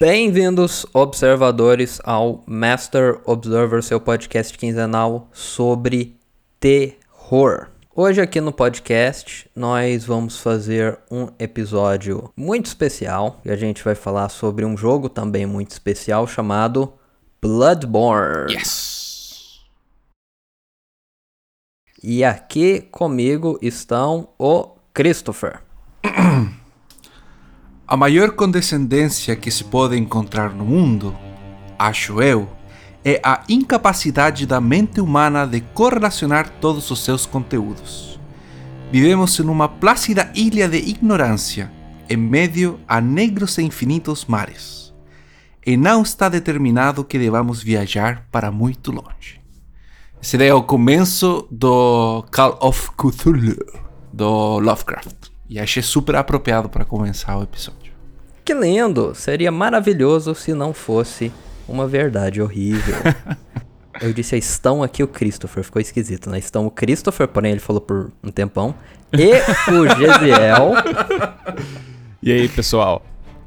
Bem-vindos, observadores, ao Master Observer, seu podcast quinzenal sobre terror. Hoje, aqui no podcast, nós vamos fazer um episódio muito especial e a gente vai falar sobre um jogo também muito especial chamado Bloodborne. Yes! E aqui comigo estão o Christopher. A maior condescendência que se pode encontrar no mundo, acho eu, é a incapacidade da mente humana de correlacionar todos os seus conteúdos. Vivemos em uma plácida ilha de ignorância, em meio a negros e infinitos mares. E não está determinado que devamos viajar para muito longe. Daí é o começo do Call of Cthulhu, do Lovecraft. E achei super apropriado para começar o episódio. Que lindo! Seria maravilhoso se não fosse uma verdade horrível. Eu disse, estão aqui o Christopher, ficou esquisito, né? Estão o Christopher, porém ele falou por um tempão, e o Gesiel. E aí, pessoal?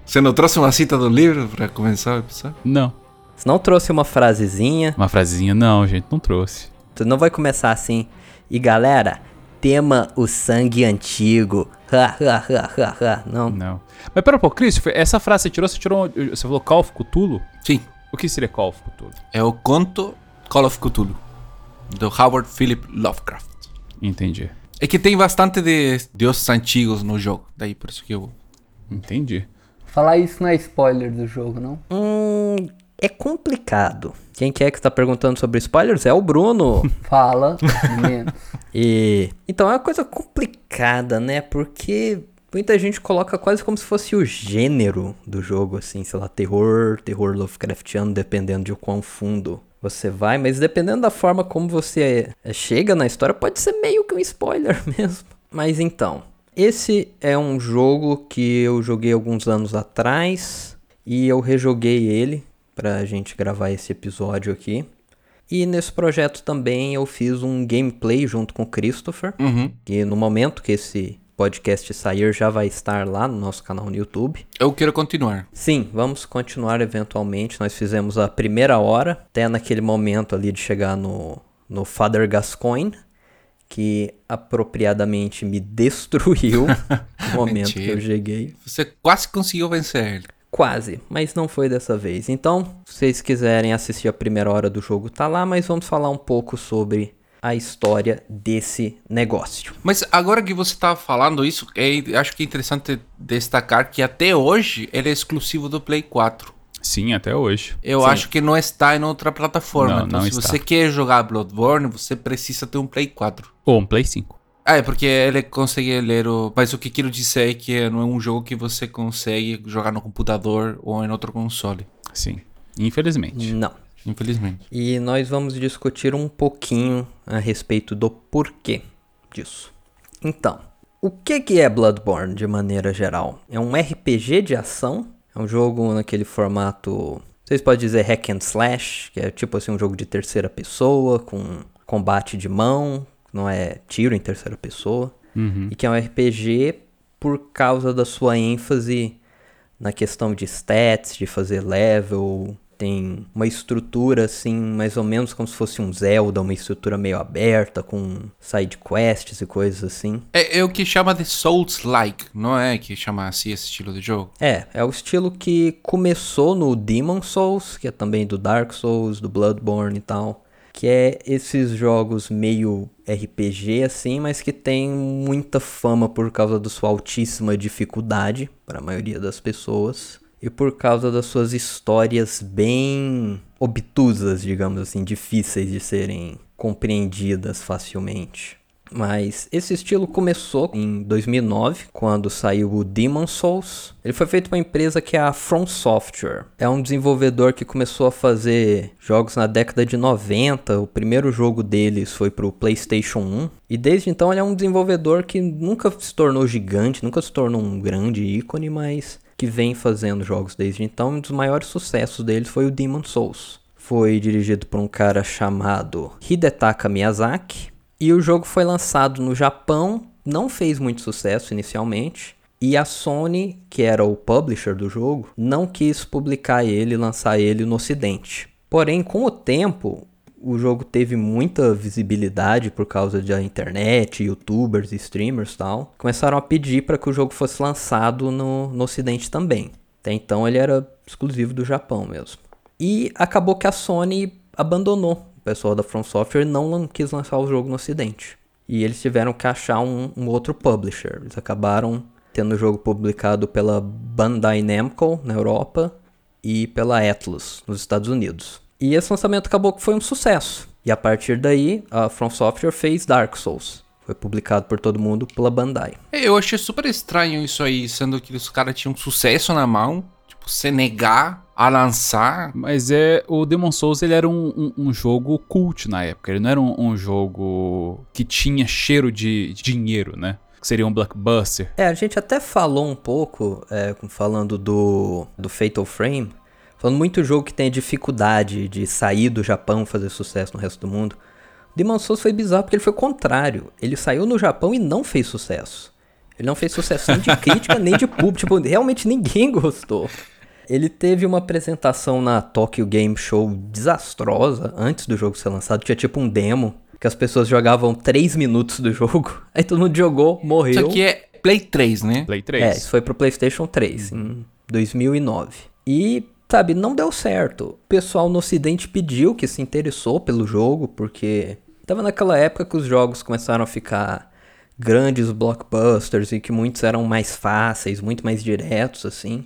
Você não trouxe uma cita do livro para começar o episódio? Não. Você não trouxe uma frasezinha, Uma frasezinha, não, gente, não trouxe. tu não vai começar assim, e galera, tema o sangue antigo, ha, ha, ha, ha, ha. Não, Não. Mas pera um pouco, Christopher, essa frase você tirou, você tirou. Você falou Call of Cthulhu? Sim. O que seria Call of Cthulhu? É o conto Call of Cthulhu, do Howard Philip Lovecraft. Entendi. É que tem bastante de deuses antigos no jogo, daí por isso que eu... Entendi. Falar isso não é spoiler do jogo, não? Hum, é complicado. Quem que é que está perguntando sobre spoilers? É o Bruno. Fala menos. E então é uma coisa complicada, né? Porque muita gente coloca quase como se fosse o gênero do jogo, assim, sei lá, terror, terror Lovecraftiano, dependendo de quão fundo você vai, mas dependendo da forma como você eh, chega na história, pode ser meio que um spoiler mesmo. Mas então, esse é um jogo que eu joguei alguns anos atrás e eu rejoguei ele pra gente gravar esse episódio aqui. E nesse projeto também eu fiz um gameplay junto com o Christopher, Uhum. que no momento que esse podcast sair já vai estar lá no nosso canal no YouTube. Eu quero continuar. Sim, vamos continuar eventualmente. Nós fizemos a primeira hora, até naquele momento ali de chegar no, no Father Gascoigne, que apropriadamente me destruiu no momento que eu Mentira. cheguei. Você quase conseguiu vencer ele. Quase, mas não foi dessa vez. Então, se vocês quiserem assistir a primeira hora do jogo, tá lá, mas vamos falar um pouco sobre a história desse negócio. Mas agora que você tá falando isso, é, acho que é interessante destacar que até hoje ele é exclusivo do Play 4. Sim, até hoje. Eu Sim. acho que não está em outra plataforma. Não, então, não se está. você quer jogar Bloodborne, você precisa ter um Play 4. Ou um Play 5. Ah, é porque ele consegue ler o. Mas o que quero dizer é que não é um jogo que você consegue jogar no computador ou em outro console. Sim. Infelizmente. Não. Infelizmente. E nós vamos discutir um pouquinho a respeito do porquê disso. Então, o que que é Bloodborne de maneira geral? É um RPG de ação? É um jogo naquele formato, vocês podem dizer hack and slash, que é tipo assim um jogo de terceira pessoa com combate de mão, não é tiro em terceira pessoa, e que é um RPG por causa da sua ênfase na questão de stats, de fazer level, tem uma estrutura assim, mais ou menos como se fosse um Zelda, uma estrutura meio aberta com side quests e coisas assim. É, é o que chama de Souls-like, não é que chama assim esse estilo de jogo? É, é o estilo que começou no Demon Souls, que é também do Dark Souls, do Bloodborne e tal, que é esses jogos meio RPG assim, mas que tem muita fama por causa da sua altíssima dificuldade para a maioria das pessoas e por causa das suas histórias bem obtusas, digamos assim, difíceis de serem compreendidas facilmente. Mas esse estilo começou em 2009, quando saiu o Demon Souls. Ele foi feito por uma empresa que é a From Software. É um desenvolvedor que começou a fazer jogos na década de 90. O primeiro jogo deles foi pro PlayStation 1. E desde então ele é um desenvolvedor que nunca se tornou gigante, nunca se tornou um grande ícone, mas que vem fazendo jogos desde então. Um dos maiores sucessos deles foi o Demon Souls. Foi dirigido por um cara chamado Hidetaka Miyazaki. E o jogo foi lançado no Japão, não fez muito sucesso inicialmente. E a Sony, que era o publisher do jogo, não quis publicar ele lançar ele no ocidente. Porém, com o tempo, o jogo teve muita visibilidade por causa da internet, youtubers, streamers e tal. Começaram a pedir para que o jogo fosse lançado no, no ocidente também. Até então ele era exclusivo do Japão mesmo. E acabou que a Sony abandonou o pessoal da From Software não quis lançar o jogo no ocidente. E eles tiveram que achar um, um outro publisher. Eles acabaram tendo o jogo publicado pela Bandai Namco na Europa e pela Atlus nos Estados Unidos. E esse lançamento acabou que foi um sucesso. E a partir daí, a From Software fez Dark Souls. Foi publicado por todo mundo pela Bandai. É, eu achei super estranho isso aí, sendo que os caras tinham sucesso na mão, tipo, se negar a lançar. Mas é. O Demon Souls ele era um, um, um jogo cult na época. Ele não era um, um jogo que tinha cheiro de, de dinheiro, né? Que seria um blockbuster. É, a gente até falou um pouco, é, falando do, do Fatal Frame, Falando muito jogo que tem dificuldade de sair do Japão fazer sucesso no resto do mundo. Demon Souls foi bizarro porque ele foi o contrário. Ele saiu no Japão e não fez sucesso. Ele não fez sucesso nem de crítica nem de público. Tipo, realmente ninguém gostou. Ele teve uma apresentação na Tokyo Game Show desastrosa antes do jogo ser lançado. Tinha tipo um demo que as pessoas jogavam 3 minutos do jogo. Aí todo mundo jogou, morreu. Isso aqui é Play 3, né? Play 3. É, isso foi pro PlayStation 3 em 2009. E sabe, não deu certo. O pessoal no ocidente pediu que se interessou pelo jogo, porque tava naquela época que os jogos começaram a ficar grandes blockbusters e que muitos eram mais fáceis, muito mais diretos, assim.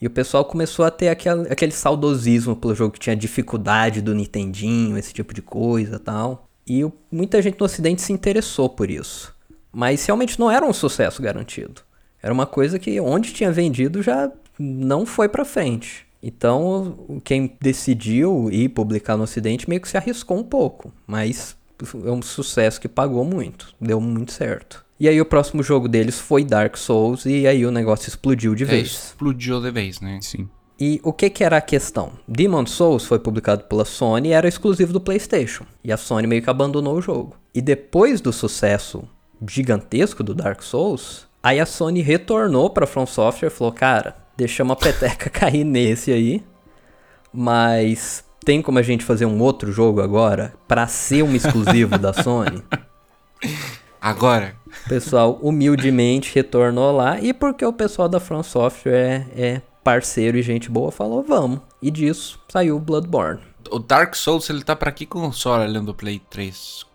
E o pessoal começou a ter aquele, aquele saudosismo pelo jogo que tinha dificuldade do Nintendinho, esse tipo de coisa tal. E o, muita gente no ocidente se interessou por isso. Mas realmente não era um sucesso garantido. Era uma coisa que onde tinha vendido já não foi pra frente. Então, quem decidiu ir publicar no Ocidente meio que se arriscou um pouco, mas é um sucesso que pagou muito, deu muito certo. E aí o próximo jogo deles foi Dark Souls e aí o negócio explodiu de é, vez. Explodiu de vez, né? Sim. E o que que era a questão? Demon Souls foi publicado pela Sony e era exclusivo do PlayStation. E a Sony meio que abandonou o jogo. E depois do sucesso gigantesco do Dark Souls, aí a Sony retornou para From Software e falou: "Cara, deixamos a peteca cair nesse aí. Mas tem como a gente fazer um outro jogo agora para ser um exclusivo da Sony? Agora. O pessoal humildemente retornou lá e porque o pessoal da From Software é, é parceiro e gente boa, falou vamos. E disso saiu o Bloodborne. O Dark Souls ele tá para que console além do Play 3?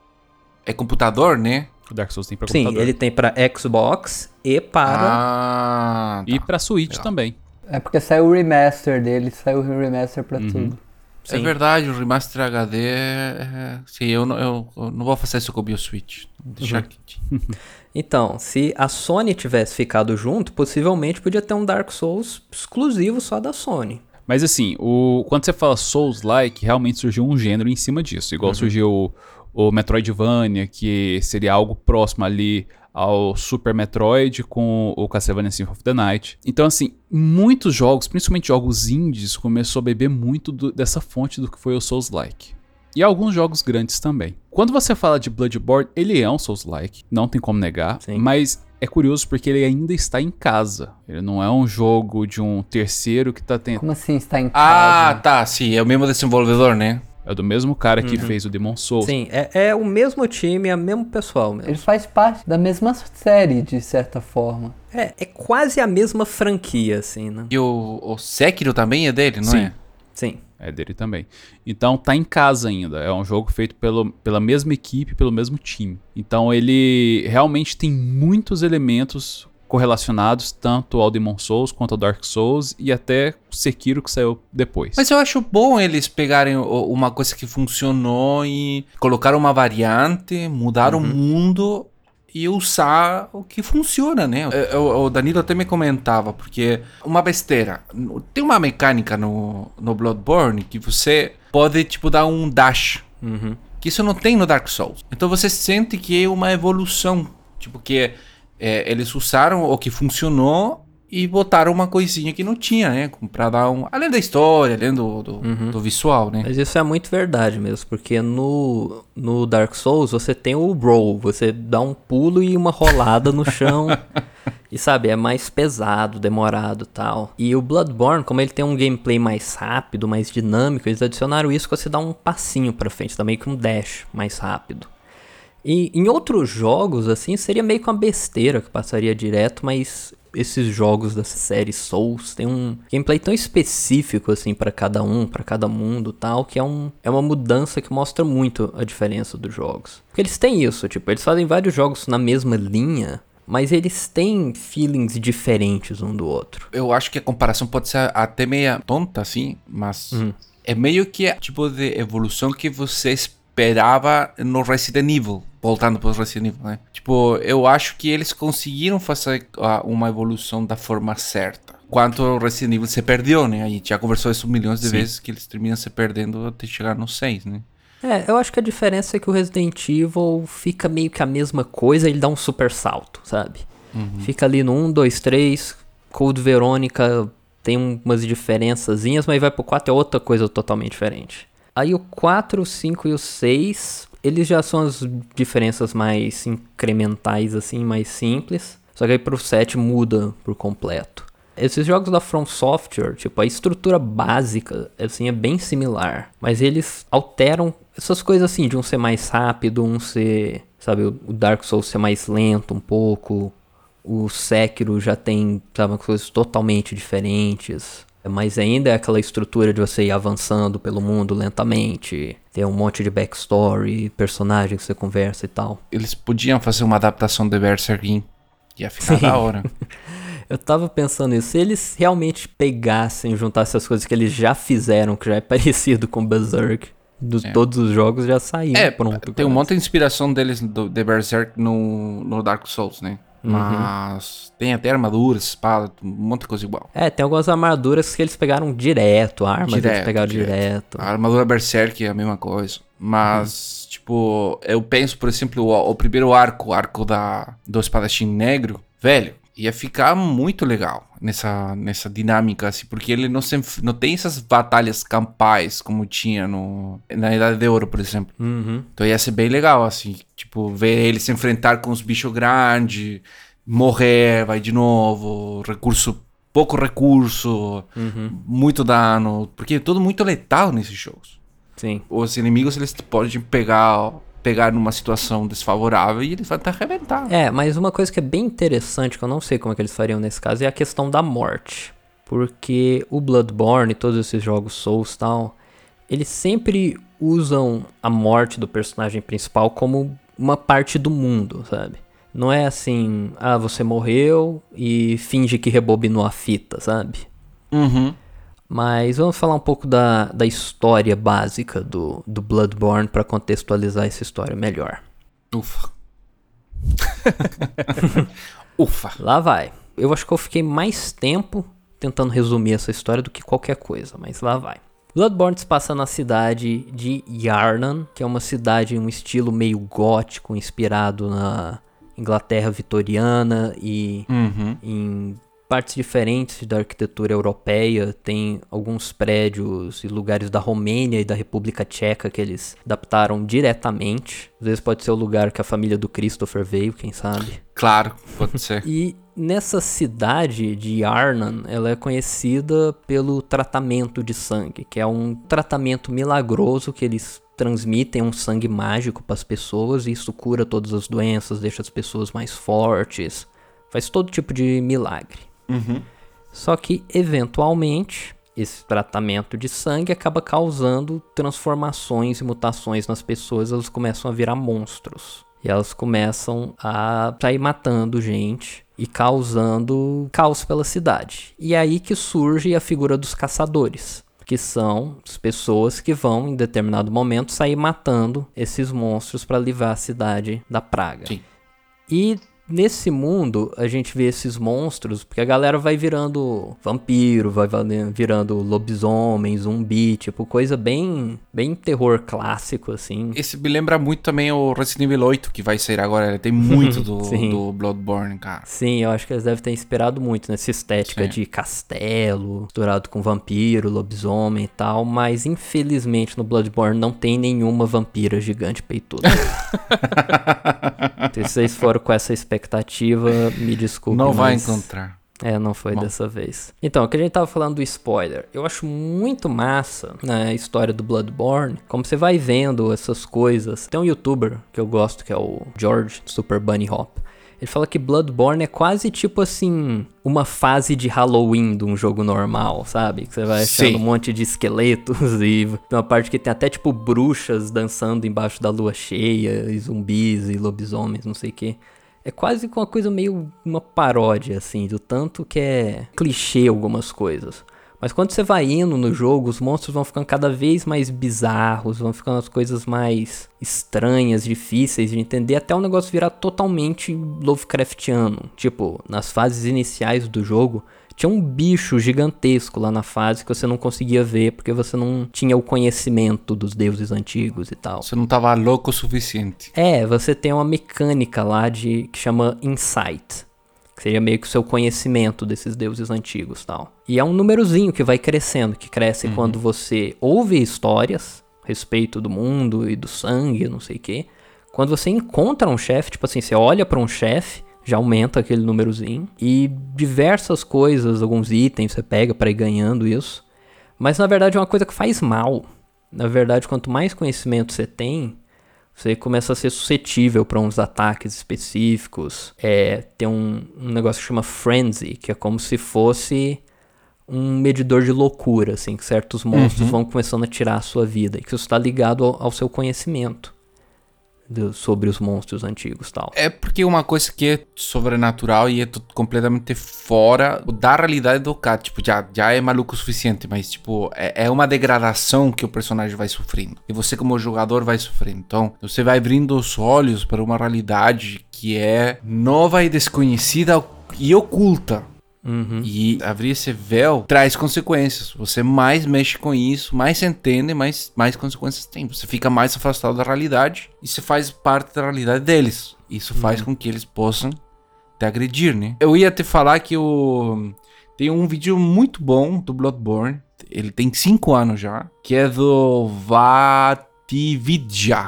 É computador, né? O Dark Souls tem pra Sim, ele tem para Xbox e para. Ah, tá. E pra Switch Legal. também. É porque saiu o remaster dele, saiu o remaster pra uhum. tudo. É Sim. É verdade, o remaster HD é. Sim, eu não, eu, eu não vou fazer isso com o BioSwitch. Deixa uhum. aqui. então, se a Sony tivesse ficado junto, possivelmente podia ter um Dark Souls exclusivo só da Sony. Mas assim, o, quando você fala Souls-like, realmente surgiu um gênero em cima disso. Igual uhum. surgiu o Metroidvania, que seria algo próximo ali ao Super Metroid com o Castlevania Symphony of the Night. Então, assim, muitos jogos, principalmente jogos indies, começou a beber muito do, dessa fonte do que foi o Souls-like. E alguns jogos grandes também. Quando você fala de Bloodborne, ele é um Souls-like, não tem como negar, Sim. mas é curioso porque ele ainda está em casa. Ele não é um jogo de um terceiro que está tentando. Como assim está em casa? Ah, tá, sim, é o mesmo desenvolvedor, né? É do mesmo cara que uhum. fez o Demon Souls. Sim, é, é, o mesmo time, é o mesmo pessoal mesmo. Ele faz parte da mesma série, de certa forma. É, é quase a mesma franquia, assim, né? E o, o Sekiro também é dele, não Sim. é? Sim. É dele também. Então tá em casa ainda. É um jogo feito pelo, pela mesma equipe, pelo mesmo time. Então ele realmente tem muitos elementos correlacionados tanto ao Demon Souls quanto ao Dark Souls e até Sekiro que saiu depois. Mas eu acho bom eles pegarem uma coisa que funcionou e colocar uma variante, mudar uhum. o mundo e usar o que funciona, né? É, o, Danilo até me comentava, porque uma besteira. Tem uma mecânica no, no Bloodborne que você pode, tipo, dar um dash. Uhum. Que isso não tem no Dark Souls. Então você sente que é uma evolução. Tipo, que é, eles usaram o que funcionou e botaram uma coisinha que não tinha, né? Pra dar um. Além da história, além do, do, do visual, né? Mas isso é muito verdade mesmo, porque no, no Dark Souls você tem o roll, você dá um pulo e uma rolada no chão. E sabe, é mais pesado, demorado tal. E o Bloodborne, como ele tem um gameplay mais rápido, mais dinâmico, eles adicionaram isso que você dá um passinho pra frente, também que um dash mais rápido. E em outros jogos, assim, seria meio que uma besteira que passaria direto, mas esses jogos da série Souls tem um gameplay tão específico assim para cada um, para cada mundo, tal, que é um é uma mudança que mostra muito a diferença dos jogos. Porque eles têm isso, tipo, eles fazem vários jogos na mesma linha, mas eles têm feelings diferentes um do outro. Eu acho que a comparação pode ser até meio tonta, assim, mas é meio que o tipo de evolução que você esperava no Resident Evil. Voltando para o Resident Evil, né? Tipo, eu acho que eles conseguiram fazer uma evolução da forma certa. Quanto o Resident Evil se perdeu, né? A gente já conversou isso milhões de vezes que eles terminam se perdendo até chegar no 6, né? É, eu acho que a diferença é que o Resident Evil fica meio que a mesma coisa, ele dá um super salto, sabe? Fica ali no 1, 2, 3, Code Verônica tem umas diferençazinhas, mas vai pro 4 é outra coisa totalmente diferente. Aí o 4, o 5 e o 6, eles já são as diferenças mais incrementais, assim, mais simples. Só que aí pro 7 muda por completo. Esses jogos da From Software, tipo, a estrutura básica, assim, é bem similar. Mas eles alteram essas coisas assim, de um ser mais rápido, um ser, sabe, o Dark Souls ser mais lento um pouco. O Sekiro já tem, sabe, coisas totalmente diferentes. Mas ainda é aquela estrutura de você ir avançando pelo mundo lentamente. Ter um monte de backstory, personagem que você conversa e tal. Eles podiam fazer uma adaptação de Berserk. Ia ficar Sim. da hora. Eu tava pensando nisso, se eles realmente pegassem, juntassem as coisas que eles já fizeram, que já é parecido com Berserk, dos todos os jogos já saíram. É, pronto. tem um monte de inspiração deles do, de Berserk no, no Dark Souls, né? Mas tem até armaduras, espada, um monte de coisa igual. É, tem algumas armaduras que eles pegaram direto, armas eles Direto, pegaram direto. direto. A armadura Berserk é a mesma coisa. Mas, tipo, eu penso, por exemplo, o, o primeiro arco, o arco da, do espadachim negro, velho, ia ficar muito legal nessa, nessa dinâmica, assim, porque ele não, se, não tem essas batalhas campais como tinha no, na Idade de Ouro, por exemplo. Uhum. Então ia ser bem legal, assim, tipo, ver ele se enfrentar com os bichos grandes, morrer, vai de novo, recurso, pouco recurso, muito dano, porque é tudo muito letal nesses jogos. Sim. Os inimigos, eles podem pegar, pegar numa situação desfavorável e eles vão te arrebentar. É, mas uma coisa que é bem interessante, que eu não sei como é que eles fariam nesse caso, é a questão da morte. Porque o Bloodborne e todos esses jogos Souls e tal, eles sempre usam a morte do personagem principal como uma parte do mundo, sabe? Não é assim, ah, você morreu e finge que rebobinou a fita, sabe? Uhum. Mas vamos falar um pouco da, da história básica do, do Bloodborne para contextualizar essa história melhor. Ufa. Ufa. Lá vai. Eu acho que eu fiquei mais tempo tentando resumir essa história do que qualquer coisa, mas lá vai. Bloodborne se passa na cidade de Yarnan, que é uma cidade em um estilo meio gótico, inspirado na Inglaterra vitoriana e Uhum. em partes diferentes da arquitetura europeia. Tem alguns prédios e lugares da Romênia e da República Tcheca que eles adaptaram diretamente. Às vezes pode ser o lugar que a família do Christopher veio, quem sabe. Claro, pode ser. E nessa cidade de Arnan, ela é conhecida pelo tratamento de sangue, que é um tratamento milagroso que eles transmitem um sangue mágico para as pessoas e isso cura todas as doenças, deixa as pessoas mais fortes, faz todo tipo de milagre. Uhum. Só que, eventualmente, esse tratamento de sangue acaba causando transformações e mutações nas pessoas, elas começam a virar monstros. E elas começam a sair matando gente e causando caos pela cidade. E é aí que surge a figura dos caçadores, que são as pessoas que vão, em determinado momento, sair matando esses monstros para livrar a cidade da praga. Sim. E nesse mundo a gente vê esses monstros, porque a galera vai virando vampiro, vai virando lobisomem, zumbi, tipo coisa bem, bem terror clássico assim. Esse me lembra muito também o Resident Evil 8 que vai sair agora, ele tem muito do, do Bloodborne, cara. Sim, eu acho que eles devem ter inspirado muito nessa estética Sim. de castelo, misturado com vampiro, lobisomem e tal, mas infelizmente no Bloodborne não tem nenhuma vampira gigante peituda. Se vocês foram com essa expectativa, me desculpe. Não vai encontrar. É, não foi Bom. dessa vez. Então, o que a gente tava falando do spoiler. Eu acho muito massa na né, história do Bloodborne, como você vai vendo essas coisas. Tem um youtuber que eu gosto, que é o George Super Bunny Hop. Ele fala que Bloodborne é quase tipo assim, uma fase de Halloween de um jogo normal, sabe? Que você vai achando Sim. um monte de esqueletos e tem uma parte que tem até tipo bruxas dançando embaixo da lua cheia, e zumbis e lobisomens, não sei o que. É quase uma coisa meio uma paródia, assim, do tanto que é clichê algumas coisas. Mas quando você vai indo no jogo, os monstros vão ficando cada vez mais bizarros, vão ficando as coisas mais estranhas, difíceis de entender, até o negócio virar totalmente Lovecraftiano. Tipo, nas fases iniciais do jogo, tinha um bicho gigantesco lá na fase que você não conseguia ver porque você não tinha o conhecimento dos deuses antigos e tal. Você não tava louco o suficiente. É, você tem uma mecânica lá de que chama Insight seria meio que o seu conhecimento desses deuses antigos tal. E é um númerozinho que vai crescendo, que cresce uhum. quando você ouve histórias a respeito do mundo e do sangue, não sei o quê. Quando você encontra um chefe, tipo assim, você olha para um chefe, já aumenta aquele númerozinho. E diversas coisas, alguns itens você pega para ir ganhando isso. Mas na verdade é uma coisa que faz mal. Na verdade, quanto mais conhecimento você tem, você começa a ser suscetível para uns ataques específicos. É, tem um, um negócio que chama Frenzy, que é como se fosse um medidor de loucura, assim, que certos monstros uhum. vão começando a tirar a sua vida, e que isso está ligado ao, ao seu conhecimento sobre os monstros antigos tal. É porque uma coisa que é sobrenatural e é completamente fora da realidade do cara. Tipo, já, já é maluco o suficiente, mas, tipo, é, é uma degradação que o personagem vai sofrendo. E você, como jogador, vai sofrendo. Então, você vai abrindo os olhos para uma realidade que é nova e desconhecida e oculta. Uhum. E abrir esse véu traz consequências. Você mais mexe com isso, mais se entende, mais, mais consequências tem. Você fica mais afastado da realidade e você faz parte da realidade deles. Isso faz uhum. com que eles possam te agredir, né? Eu ia te falar que o... tem um vídeo muito bom do Bloodborne. Ele tem 5 anos já. Que é do Vatividya,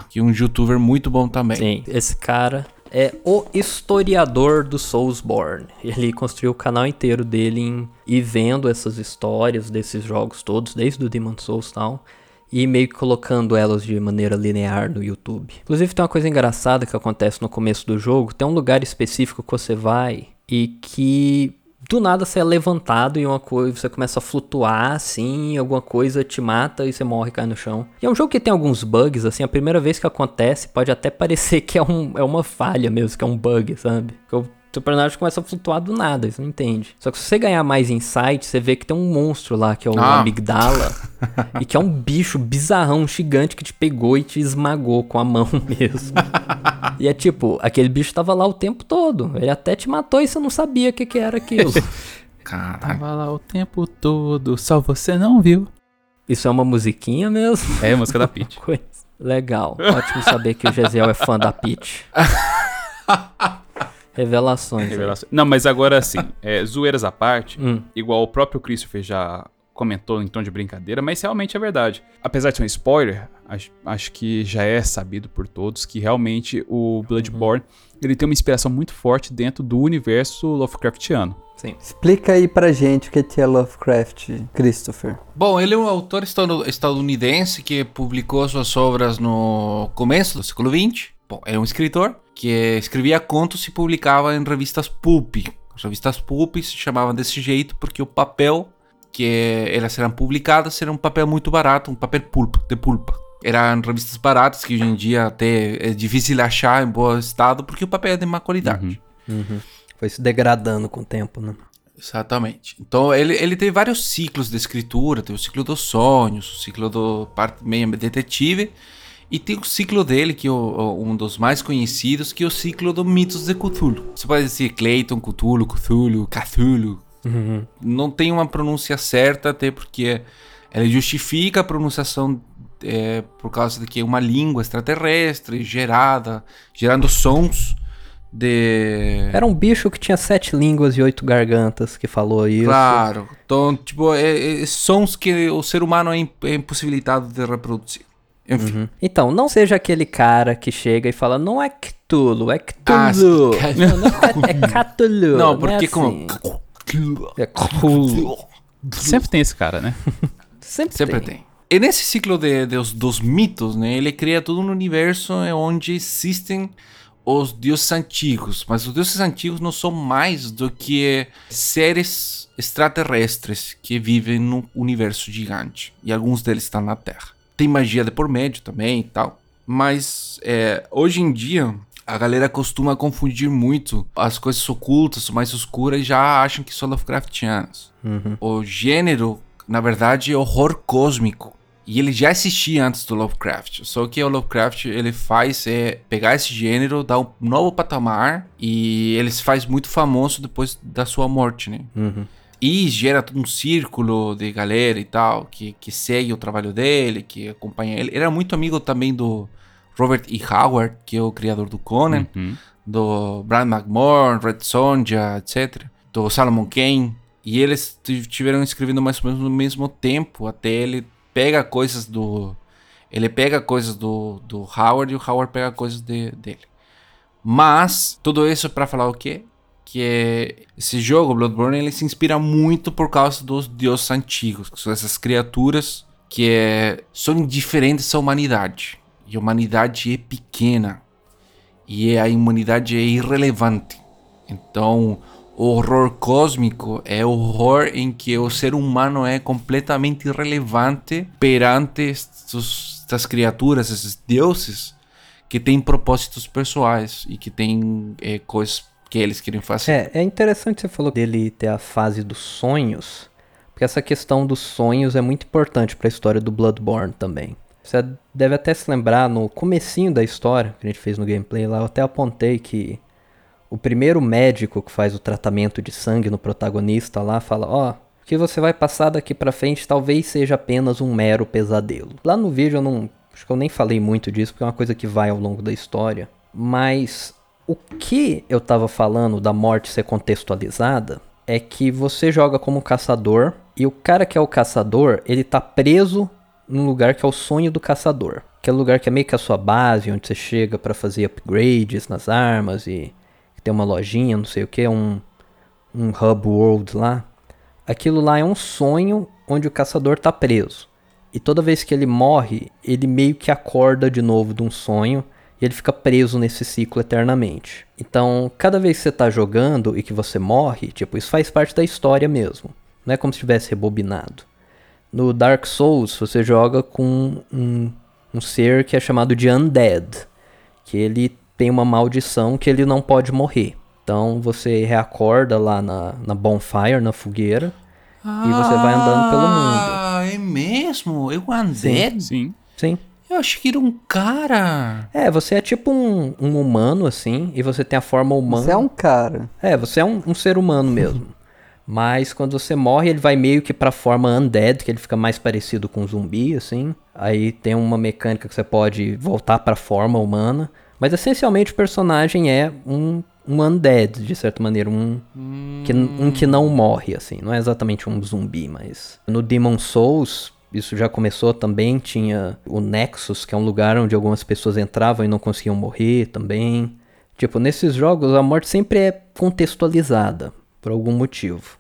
que é um youtuber muito bom também. Sim, esse cara é o historiador do Soulsborne. Ele construiu o canal inteiro dele em ir vendo essas histórias desses jogos todos, desde o Demon Souls e tal, e meio que colocando elas de maneira linear no YouTube. Inclusive tem uma coisa engraçada que acontece no começo do jogo, tem um lugar específico que você vai e que do nada você é levantado e uma coisa, você começa a flutuar assim, alguma coisa te mata e você morre cai no chão. E é um jogo que tem alguns bugs, assim, a primeira vez que acontece pode até parecer que é, um, é uma falha mesmo, que é um bug, sabe? Eu seu personagem começa a flutuar do nada, você não entende. Só que se você ganhar mais insight, você vê que tem um monstro lá, que é o ah. Amigdala, e que é um bicho bizarrão, gigante, que te pegou e te esmagou com a mão mesmo. e é tipo, aquele bicho tava lá o tempo todo. Ele até te matou e você não sabia o que, que era aquilo. Caraca. Tava lá o tempo todo, só você não viu. Isso é uma musiquinha mesmo? É, a música da Peach. Legal. Ótimo saber que o Gesiel é fã da Peach. Revelações. Revelações. Não, mas agora assim, é, zoeiras à parte, hum. igual o próprio Christopher já comentou em tom de brincadeira, mas realmente é verdade. Apesar de ser um spoiler, acho, acho que já é sabido por todos que realmente o Bloodborne uhum. ele tem uma inspiração muito forte dentro do universo Lovecraftiano. Sim. Explica aí pra gente o que é Lovecraft, Christopher. Bom, ele é um autor estadunidense que publicou suas obras no começo do século XX. Bom, é um escritor que escrevia contos e publicava em revistas pulp. As revistas pulp se chamavam desse jeito porque o papel que elas eram publicadas era um papel muito barato, um papel pulp, de pulpa. Eram revistas baratas que hoje em dia até é difícil achar em bom estado porque o papel é de má qualidade. Uhum. Uhum. Foi se degradando com o tempo, né? Exatamente. Então ele, ele tem vários ciclos de escritura, tem o ciclo dos sonhos, o ciclo do parte meio detetive E tem o ciclo dele, que é o- o- um dos mais conhecidos, que é o ciclo do mitos de Cthulhu. Você pode dizer Clayton, Cthulhu, Cthulhu, Cthulhu. Não tem uma pronúncia certa, até porque ele justifica a pronunciação é, por causa de que é uma língua extraterrestre gerada, gerando sons de... Era um bicho que tinha sete línguas e oito gargantas que falou isso. Claro. Então, tipo, é, é sons que o ser humano é, é impossibilitado de reproduzir. Enfim. Uhum. Então, não seja aquele cara que chega e fala, não é Cthulhu, é Ah, Cthulhu. sim. não, não é, é Cthulhu. Não, é porque como... assim. É Cthulhu. Sempre tem esse cara, né? Sempre, Sempre tem. tem. E nesse ciclo de, dos, dos mitos, né, ele cria todo um universo onde existem os deuses antigos. Mas os deuses antigos não são mais do que seres extraterrestres que vivem num universo gigante. E alguns deles estão na Terra. Tem magia de por médio também e tal. Mas é, hoje em dia a galera costuma confundir muito as coisas ocultas, mais escuras, e já acham que são Lovecraftianas. O gênero, na verdade, é horror cósmico. E ele já existia antes do Lovecraft. Só que o Lovecraft ele faz é pegar esse gênero, dar um novo patamar e ele se faz muito famoso depois da sua morte, né? Uhum. E gera todo um círculo de galera e tal, que, que segue o trabalho dele, que acompanha ele. Ele era muito amigo também do Robert E. Howard, que é o criador do Conan, Uhum. do Brian McMorn, Red Sonja, etc. Do Salomon Kane. E eles tiveram escrevendo mais ou menos no mesmo tempo, até ele pega coisas do... Ele pega coisas do, do Howard e o Howard pega coisas de- dele. Mas, tudo isso para falar o quê? Que é, esse jogo, Bloodborne, ele se inspira muito por causa dos deuses antigos, que são essas criaturas que é, são diferentes à humanidade. E a humanidade é pequena. E a humanidade é irrelevante. Então, o horror cósmico é o horror em que o ser humano é completamente irrelevante perante estes- estas criaturas, esses deuses, que têm propósitos pessoais e que têm é, coisas que eles querem fazer. É, é interessante você falou dele ter a fase dos sonhos, porque essa questão dos sonhos é muito importante para a história do Bloodborne também. Você deve até se lembrar no comecinho da história que a gente fez no gameplay lá, eu até apontei que o primeiro médico que faz o tratamento de sangue no protagonista lá fala, ó, o que você vai passar daqui pra frente talvez seja apenas um mero pesadelo. Lá no vídeo eu não, acho que eu nem falei muito disso, porque é uma coisa que vai ao longo da história, mas o que eu tava falando da morte ser contextualizada é que você joga como caçador e o cara que é o caçador, ele tá preso num lugar que é o sonho do caçador. Que é o lugar que é meio que a sua base, onde você chega pra fazer upgrades nas armas e tem uma lojinha, não sei o que, um, um hub world lá. Aquilo lá é um sonho onde o caçador tá preso. E toda vez que ele morre, ele meio que acorda de novo de um sonho e ele fica preso nesse ciclo eternamente. Então, cada vez que você tá jogando e que você morre, tipo, isso faz parte da história mesmo. Não é como se tivesse rebobinado. No Dark Souls, você joga com um, um ser que é chamado de Undead, que ele tem uma maldição que ele não pode morrer. Então você reacorda lá na, na bonfire, na fogueira, e você vai andando pelo mundo. Ah, é mesmo? Eu andei? Sim. Sim. Eu achei que era um cara. É, você é tipo um, um humano, assim, e você tem a forma humana. Você é um cara. É, você é um, um ser humano mesmo. Mas quando você morre, ele vai meio que pra forma undead, que ele fica mais parecido com um zumbi, assim. Aí tem uma mecânica que você pode voltar pra forma humana. Mas essencialmente o personagem é um, um undead, de certa maneira. Um, que, um que não morre, assim. Não é exatamente um zumbi, mas. No Demon Souls, isso já começou também. Tinha o Nexus, que é um lugar onde algumas pessoas entravam e não conseguiam morrer também. Tipo, nesses jogos a morte sempre é contextualizada por algum motivo.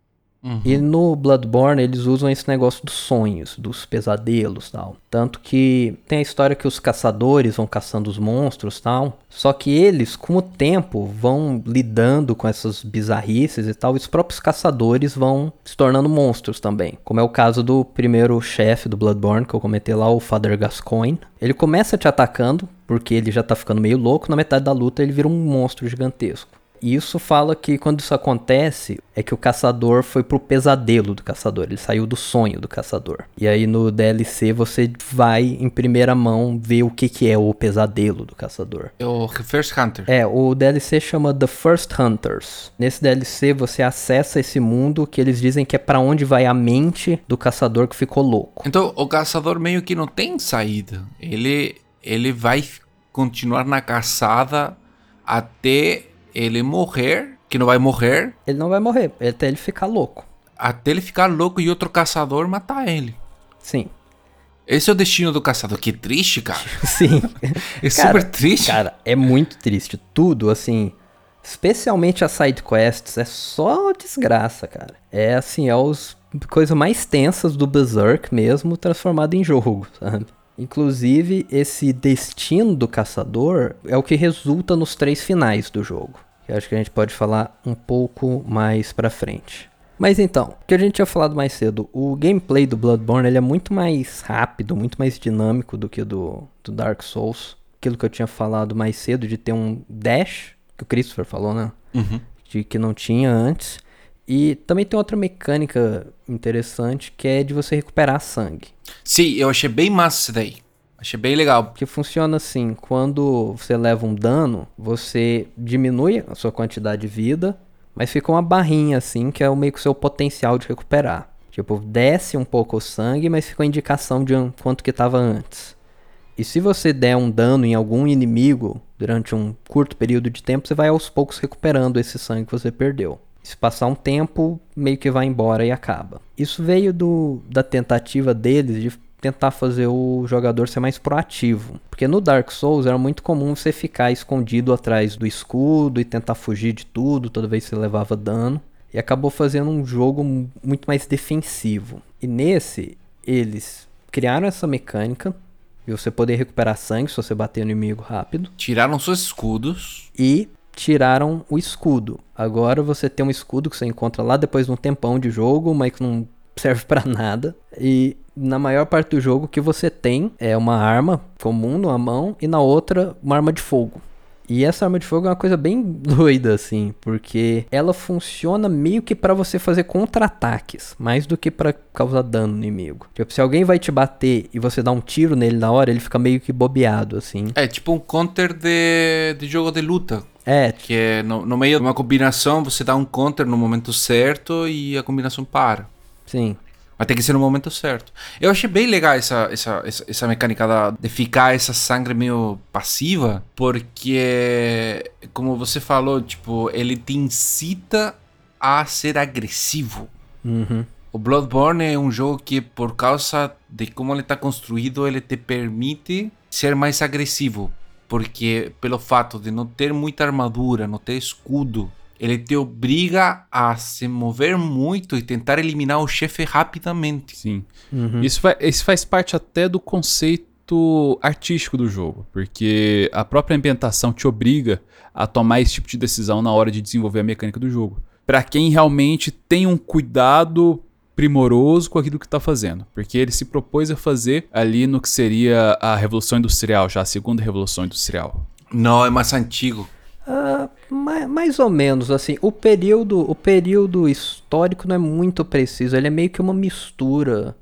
E no Bloodborne eles usam esse negócio dos sonhos, dos pesadelos tal. Tanto que tem a história que os caçadores vão caçando os monstros tal. Só que eles, com o tempo, vão lidando com essas bizarrices e tal. E os próprios caçadores vão se tornando monstros também. Como é o caso do primeiro chefe do Bloodborne, que eu comentei lá, o Father Gascoigne. Ele começa te atacando, porque ele já tá ficando meio louco. Na metade da luta ele vira um monstro gigantesco. Isso fala que quando isso acontece, é que o caçador foi pro pesadelo do caçador, ele saiu do sonho do caçador. E aí no DLC você vai em primeira mão ver o que, que é o pesadelo do caçador. É o First Hunter. É, o DLC chama The First Hunters. Nesse DLC você acessa esse mundo que eles dizem que é para onde vai a mente do caçador que ficou louco. Então o caçador meio que não tem saída. Ele, ele vai continuar na caçada até ele morrer, que não vai morrer, Ele não vai morrer, até ele ficar louco. até ele ficar louco e outro caçador matar ele. Sim. Esse é o destino do caçador. Que triste, cara. Sim. É Cara, super triste. Cara, é muito triste. Tudo, assim. Especialmente as side quests, é só desgraça, cara. É assim, é os coisas mais tensas do Berserk mesmo, transformado em jogo, sabe? Inclusive, esse destino do caçador é o que resulta nos três finais do jogo. Que eu acho que a gente pode falar um pouco mais pra frente. Mas então, o que a gente tinha falado mais cedo, o gameplay do Bloodborne ele é muito mais rápido, muito mais dinâmico do que do, do Dark Souls. Aquilo que eu tinha falado mais cedo de ter um dash, que o Christopher falou, né? Uhum. De que não tinha antes. E também tem outra mecânica interessante que é de você recuperar sangue. Sim, eu achei bem massa isso daí. Achei bem legal. Que funciona assim, quando você leva um dano, você diminui a sua quantidade de vida, mas fica uma barrinha assim, que é o meio que o seu potencial de recuperar. Tipo, desce um pouco o sangue, mas fica a indicação de quanto que tava antes. E se você der um dano em algum inimigo durante um curto período de tempo, você vai aos poucos recuperando esse sangue que você perdeu. Se passar um tempo, meio que vai embora e acaba. Isso veio do, da tentativa deles de tentar fazer o jogador ser mais proativo. Porque no Dark Souls era muito comum você ficar escondido atrás do escudo e tentar fugir de tudo toda vez que você levava dano. E acabou fazendo um jogo mu- muito mais defensivo. E nesse, eles criaram essa mecânica de você poder recuperar sangue se você bater no inimigo rápido Tiraram seus escudos. e tiraram o escudo. Agora você tem um escudo que você encontra lá depois de um tempão de jogo, mas que não serve pra nada. E na maior parte do jogo o que você tem é uma arma comum numa mão e na outra uma arma de fogo. E essa arma de fogo é uma coisa bem doida assim, porque ela funciona meio que pra você fazer contra-ataques, mais do que pra causar dano no inimigo. Tipo, se alguém vai te bater e você dá um tiro nele na hora, ele fica meio que bobeado assim. É tipo um counter de, de jogo de luta. É, Que é no, no meio de uma combinação, você dá um counter no momento certo e a combinação para. sim. Mas tem que ser no momento certo. Eu achei bem legal essa, essa, essa, essa mecânica da- de ficar essa sangue meio passiva, porque, como você falou, tipo, ele te incita a ser agressivo. Uhum. O Bloodborne é um jogo que, por causa de como ele está construído, ele te permite ser mais agressivo. Porque, pelo fato de não ter muita armadura, não ter escudo, ele te obriga a se mover muito e tentar eliminar o chefe rapidamente. Sim. Uhum. Isso, fa- isso faz parte até do conceito artístico do jogo, porque a própria ambientação te obriga a tomar esse tipo de decisão na hora de desenvolver a mecânica do jogo. Pra quem realmente tem um cuidado primoroso com aquilo que tá fazendo, porque ele se propôs a fazer ali no que seria a Revolução Industrial, já a segunda Revolução Industrial. Não, é mais antigo. Ah, ma- mais ou menos, assim, o período, o período histórico não é muito preciso, ele é meio que uma mistura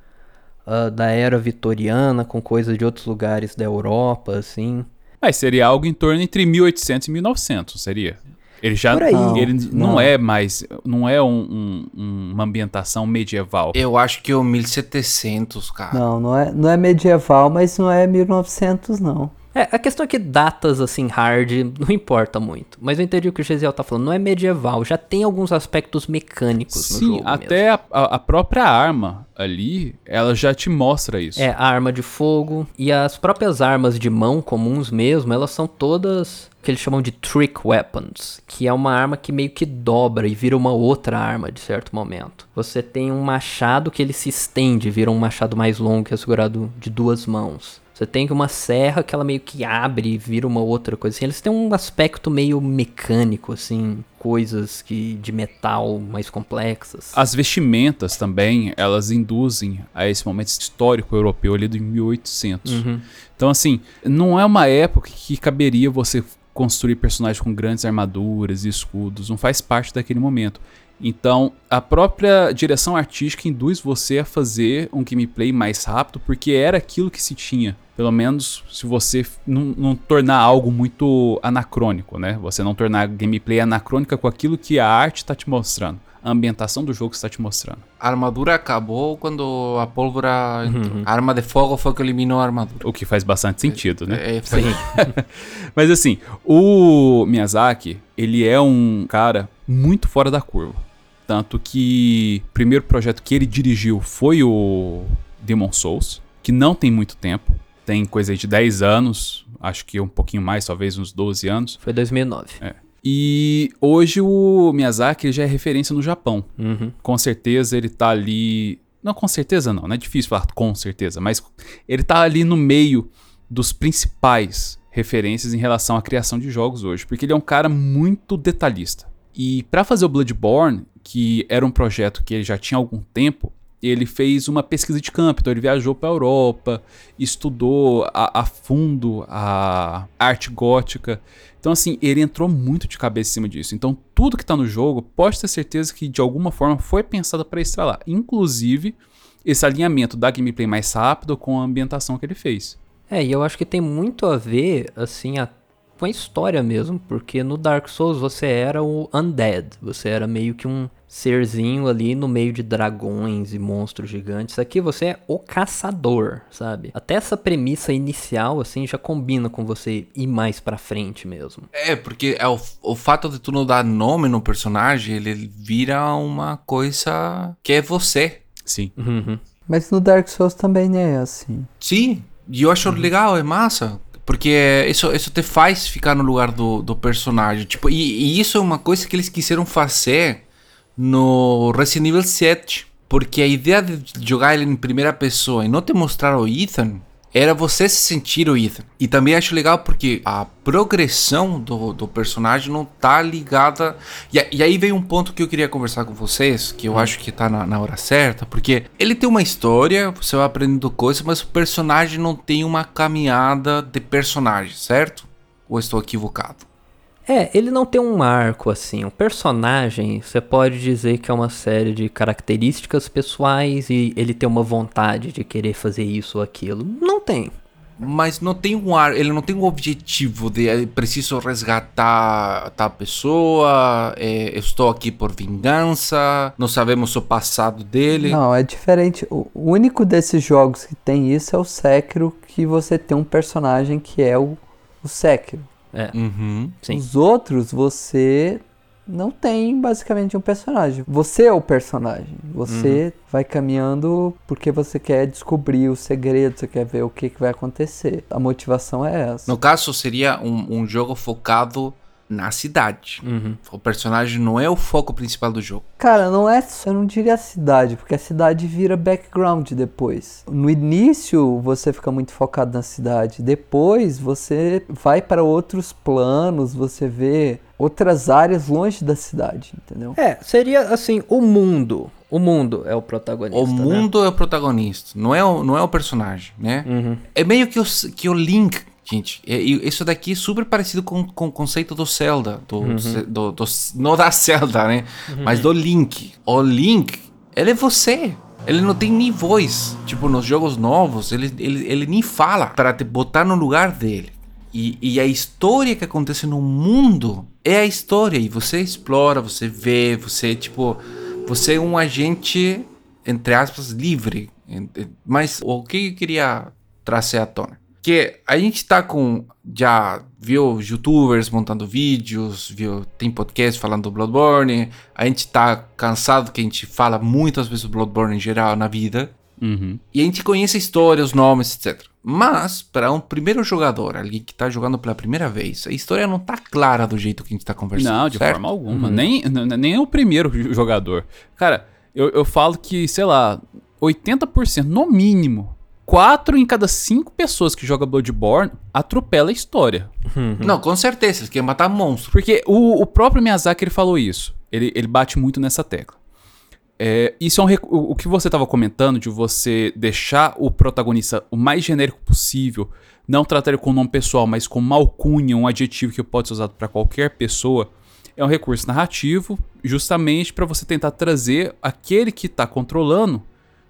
ah, da era vitoriana com coisas de outros lugares da Europa, assim. Mas seria algo em torno entre 1800 e 1900, seria? Ele já Por aí. ele não, Não. é mais, não é um- um- uma ambientação medieval. Eu acho que é o 1700, cara. Não, não é, não é medieval, mas não é 1900, não. É, a questão é que datas, assim, hard, não importa muito. Mas eu entendi o que o Gesiel tá falando, não é medieval, já tem alguns aspectos mecânicos no Sim, jogo até a, a- a própria arma ali, ela já te mostra isso. É, a arma de fogo e as próprias armas de mão comuns mesmo, elas são todas que eles chamam de trick weapons, que é uma arma que meio que dobra e vira uma outra arma de certo momento. Você tem um machado que ele se estende, vira um machado mais longo que é segurado de duas mãos. Você tem uma serra que ela meio que abre e vira uma outra coisa assim. Eles têm um aspecto meio mecânico assim, coisas que de metal mais complexas. As vestimentas também, elas induzem a esse momento histórico europeu ali de 1800. Uhum. Então, assim, não é uma época que caberia você construir personagens com grandes armaduras e escudos, não faz parte daquele momento. Então, a própria direção artística induz você a fazer um gameplay mais rápido, porque era aquilo que se tinha. Pelo menos se você não, não tornar algo muito anacrônico, né? Você não tornar gameplay anacrônica com aquilo que a arte está te mostrando. A ambientação do jogo está te mostrando. A armadura acabou quando a pólvora entrou. A arma de fogo foi o que eliminou a armadura. O que faz bastante sentido, né? É, foi- Mas assim, o Miyazaki, ele é um cara muito fora da curva. Tanto que o primeiro projeto que ele dirigiu foi o Demon Souls, que não tem muito tempo. Tem coisa aí de 10 anos, acho que um pouquinho mais, talvez uns 12 anos. Foi 2009. E hoje o Miyazaki já é referência no Japão. Uhum. Com certeza ele tá ali. Não, com certeza não, não é difícil falar com certeza, mas ele tá ali no meio dos principais referências em relação à criação de jogos hoje, porque ele é um cara muito detalhista. E para fazer o Bloodborne, que era um projeto que ele já tinha há algum tempo, ele fez uma pesquisa de campo, então ele viajou para a Europa, estudou a, a fundo a arte gótica. Então, assim, ele entrou muito de cabeça em cima disso. Então, tudo que tá no jogo, pode ter certeza que de alguma forma foi pensado para estralar. Inclusive, esse alinhamento da gameplay mais rápido com a ambientação que ele fez. É, e eu acho que tem muito a ver, assim, a- com a história mesmo, porque no Dark Souls você era o Undead, você era meio que um serzinho ali no meio de dragões e monstros gigantes. Aqui você é o caçador, sabe? Até essa premissa inicial, assim, já combina com você ir mais pra frente mesmo. É, porque é o, o fato de tu não dar nome no personagem, ele vira uma coisa que é você. Sim. Uhum. Mas no Dark Souls também é assim. Sim, e eu acho legal, é massa. Porque isso, isso te faz ficar no lugar do, do personagem. Tipo, e, e isso é uma coisa que eles quiseram fazer no Resident Evil 7. Porque a ideia de jogar ele em primeira pessoa e não te mostrar o Ethan era você se sentir o Ethan. E também acho legal porque a progressão do, do personagem não tá ligada. E, a- e aí vem um ponto que eu queria conversar com vocês, que eu acho que tá na, na hora certa, porque ele tem uma história, você vai aprendendo coisas, mas o personagem não tem uma caminhada de personagem, certo? Ou estou equivocado? É, ele não tem um arco assim. O personagem, você pode dizer que é uma série de características pessoais e ele tem uma vontade de querer fazer isso ou aquilo. Não tem. Mas não tem um ar, ele não tem um objetivo de eh, preciso resgatar tal pessoa, eu estou aqui por vingança, não sabemos o passado dele. Não, é diferente. O o único desses jogos que tem isso é o Sekiro, que você tem um personagem que é o, o Sekiro. É, Uhum. sim. Os outros você não tem basicamente um personagem. Você é o personagem. Você vai caminhando porque você quer descobrir o segredo, você quer ver o que, que vai acontecer. A motivação é essa. No caso, seria um, um jogo focado na cidade. Uhum. O personagem não é o foco principal do jogo. Cara, não é, eu não diria a cidade, porque a cidade vira background depois. No início você fica muito focado na cidade, depois você vai para outros planos, você vê outras áreas longe da cidade, entendeu? É, seria assim, o mundo. O mundo é o protagonista. O né? mundo é o protagonista, não é o, não é o personagem, né? Uhum. É meio que o, que o Link, gente. é- isso daqui é super parecido com, com o conceito do Zelda. Do, Ce- do, do- não da Zelda, né? Mas do Link. O Link, ele é você. Ele não tem nem voz. Tipo, nos jogos novos, ele, ele, ele nem fala para te botar no lugar dele. E, e a história que acontece no mundo é a história. E você explora, você vê, você, tipo. Você é um agente, entre aspas, livre. Mas o que eu queria trazer à tona? Que a gente tá com. Já viu youtubers montando vídeos, viu, tem podcast falando do Bloodborne. A gente tá cansado que a gente fala muitas vezes do Bloodborne em geral na vida. Uhum. E a gente conhece a história, os nomes, etc. Mas, para um primeiro jogador, alguém que tá jogando pela primeira vez, a história não tá clara do jeito que a gente tá conversando. Não, de certo? forma alguma. Nem, n- nem o primeiro jo- jogador. Cara, eu, eu falo que, sei lá, 80%, no mínimo, 4 em cada 5 pessoas que jogam Bloodborne atropela a história. Não, com certeza, eles querem matar monstro. Porque o, o próprio Miyazaki ele falou isso. Ele, ele bate muito nessa tecla. É, isso é um o, o que você estava comentando de você deixar o protagonista o mais genérico possível, não tratar ele com nome pessoal, mas com malcunha, um adjetivo que pode ser usado para qualquer pessoa, é um recurso narrativo, justamente para você tentar trazer aquele que tá controlando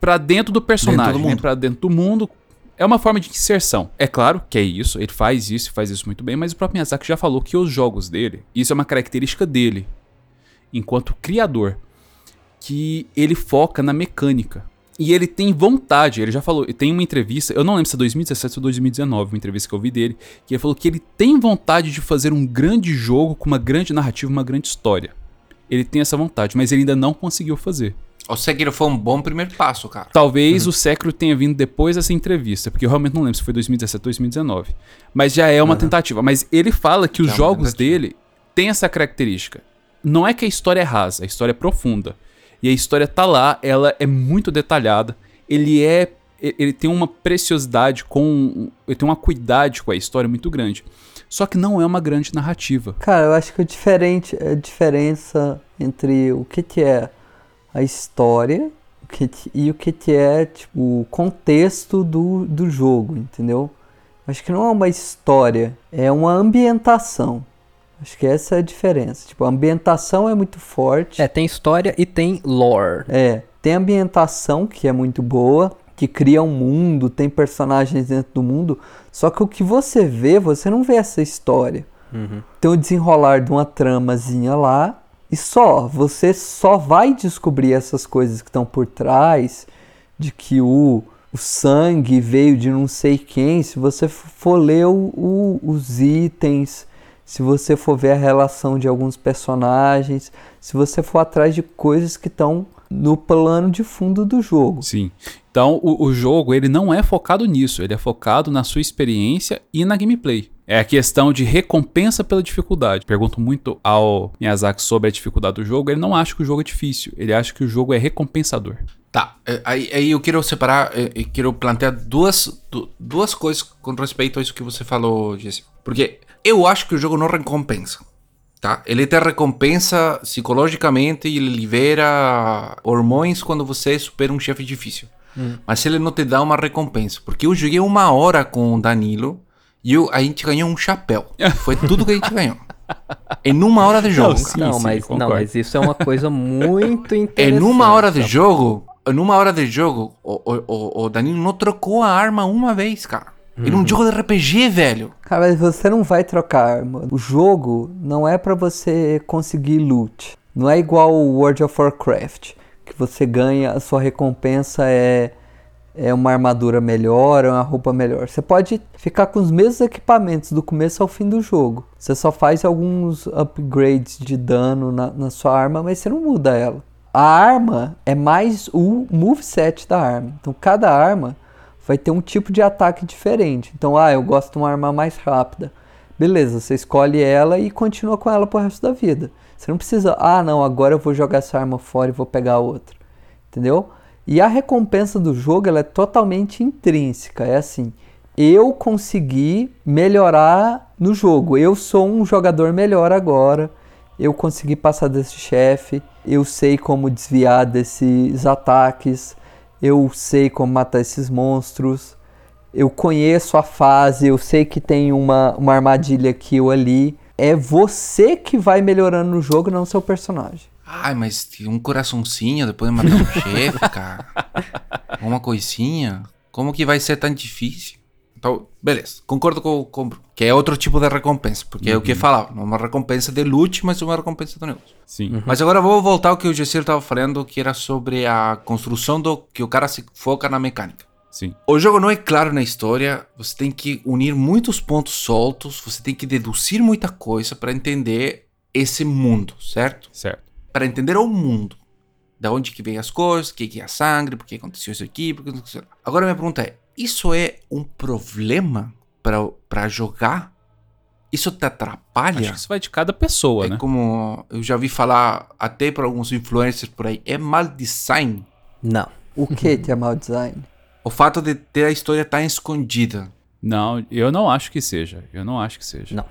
para dentro do personagem, Dentro do né? para dentro do mundo. É uma forma de inserção. É claro que é isso, ele faz isso e faz isso muito bem, mas o próprio Miyazaki já falou que os jogos dele, isso é uma característica dele, enquanto criador, que ele foca na mecânica. E ele tem vontade, ele já falou, tem uma entrevista, eu não lembro se é 2017 ou 2019, uma entrevista que eu vi dele, que ele falou que ele tem vontade de fazer um grande jogo com uma grande narrativa, uma grande história. Ele tem essa vontade, mas ele ainda não conseguiu fazer. O Sekiro foi um bom primeiro passo, cara. Talvez o Sekiro tenha vindo depois dessa entrevista, porque eu realmente não lembro se foi 2017 ou 2019. Mas já é uma tentativa. Mas ele fala que os É jogos dele têm essa característica. Não é que a história é rasa, a história é profunda. E a história tá lá, ela é muito detalhada. Ele é. Ele tem uma preciosidade com. Ele tem uma cuidade com a história muito grande. Só que não é uma grande narrativa. Cara, eu acho que o diferente, a diferença entre o que, que é a história que e o que, que é tipo, o contexto do, do jogo, entendeu? Acho que não é uma história, é uma ambientação. Acho que essa é a diferença. Tipo, a ambientação é muito forte. É, tem história e tem lore. É, tem ambientação que é muito boa, que cria um mundo, tem personagens dentro do mundo, só que o que você vê, você não vê essa história. Tem o desenrolar de uma tramazinha lá e só, você só vai descobrir essas coisas que estão por trás, de que o, o sangue veio de não sei quem, se você for ler o- o- os itens, se você for ver a relação de alguns personagens, se você for atrás de coisas que estão no plano de fundo do jogo. Sim. Então, o, o jogo, ele não é focado nisso. Ele é focado na sua experiência e na gameplay. É a questão de recompensa pela dificuldade. Pergunto muito ao Miyazaki sobre a dificuldade do jogo. Ele não acha que o jogo é difícil. Ele acha que o jogo é recompensador. Tá, eh, aí, aí eu quero separar, eu quero plantear duas, du- duas coisas com respeito a isso que você falou, Jesse. Porque eu acho que o jogo não recompensa, tá? Ele te recompensa psicologicamente e ele libera hormônios quando você supera um chefe difícil. Mas ele não te dá uma recompensa. Porque eu joguei uma hora com o Danilo e eu- a gente ganhou um chapéu. Foi tudo que a gente ganhou. Em uma hora de jogo. Não, sim, não, sim, mas, concordo. não, mas isso é uma coisa muito Em interessante. uma hora de jogo, em uma hora de jogo, o, o, o, Danilo não trocou a arma uma vez, cara. Era um jogo de RPG, velho. Cara, mas você não vai trocar arma. O jogo não é pra você conseguir loot. Não é igual o World of Warcraft, que você ganha, a sua recompensa é é uma armadura melhor, é uma roupa melhor. Você pode ficar com os mesmos equipamentos do começo ao fim do jogo. Você só faz alguns upgrades de dano na, na sua arma, mas você não muda ela. A arma é mais o moveset da arma. Então cada arma vai ter um tipo de ataque diferente. Então, ah, eu gosto de uma arma mais rápida. Beleza, você escolhe ela e continua com ela pro resto da vida. Você não precisa, ah, não, agora eu vou jogar essa arma fora e vou pegar outra. Entendeu? E a recompensa do jogo ela é totalmente intrínseca. É assim, eu consegui melhorar no jogo. Eu sou um jogador melhor agora. Eu consegui passar desse chefe. Eu sei como desviar desses ataques. Eu sei como matar esses monstros. Eu conheço a fase. Eu sei que tem uma, uma armadilha aqui ou ali. É você que vai melhorando no jogo, não seu personagem. Ai, mas um coraçãozinho depois de matar o chefe, cara. Uma coisinha. Como que vai ser tão difícil? Então, beleza. Concordo com, com que é outro tipo de recompensa. Porque é o que falava. Não é uma recompensa de loot, mas uma recompensa do negócio. Sim. Mas agora vou voltar ao que o Gessir estava falando, que era sobre a construção do que o cara se foca na mecânica. Sim. O jogo não é claro na história, você tem que unir muitos pontos soltos, você tem que deduzir muita coisa para entender esse mundo, certo? Certo. Para entender o mundo. Da onde que vem as coisas, o que que é a sangue, por que aconteceu isso aqui, por que aconteceu... Agora minha pergunta é, isso é um problema para jogar? Isso te atrapalha? Acho que isso vai de cada pessoa, É né? como eu já vi falar até para alguns influencers por aí, é mal design. Não. O que que é mal design? O fato de ter a história tão escondida. Não, eu não acho que seja. Eu não acho que seja. Não.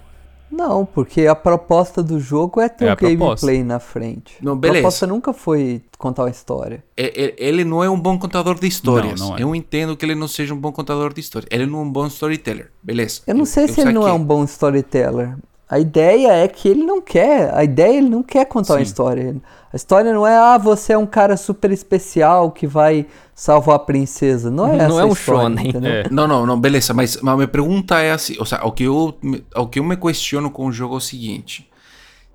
Não, porque a proposta do jogo é ter É o a proposta. gameplay na frente. Não, A beleza. proposta nunca foi contar uma história. É- é- Ele não é um bom contador de histórias. Não, não é. Eu entendo que ele não seja um bom contador de histórias. Ele não é um bom storyteller. Beleza. Eu não sei se ele não é um bom storyteller. A ideia é que ele não quer. A ideia ele não quer contar uma Sim. história. A história não é, ah, você é um cara super especial que vai salvar a princesa. Não é Não essa é um história, shonen. entendeu? É. Não, não, não, beleza, mas, mas a minha pergunta é assim, ou seja, o que, eu, me- o que eu me questiono com o jogo é o seguinte,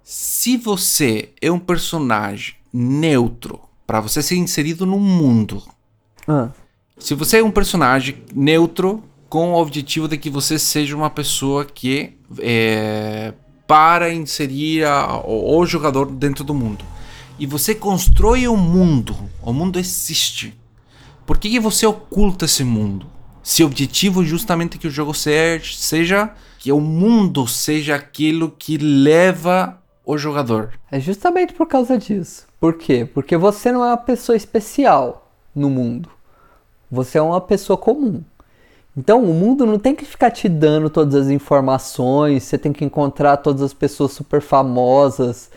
se você é um personagem neutro, para você ser inserido no mundo, Ah, se você é um personagem neutro com o objetivo de que você seja uma pessoa que é, para inserir a- o, o jogador dentro do mundo, e você constrói um mundo, o mundo existe, por que, que você oculta esse mundo? Se o objetivo é justamente que o jogo se- seja que o mundo seja aquilo que leva o jogador. é justamente por causa disso. Por quê? Porque você não é uma pessoa especial no mundo. Você é uma pessoa comum. Então, o mundo não tem que ficar te dando todas as informações, você tem que encontrar todas as pessoas super famosas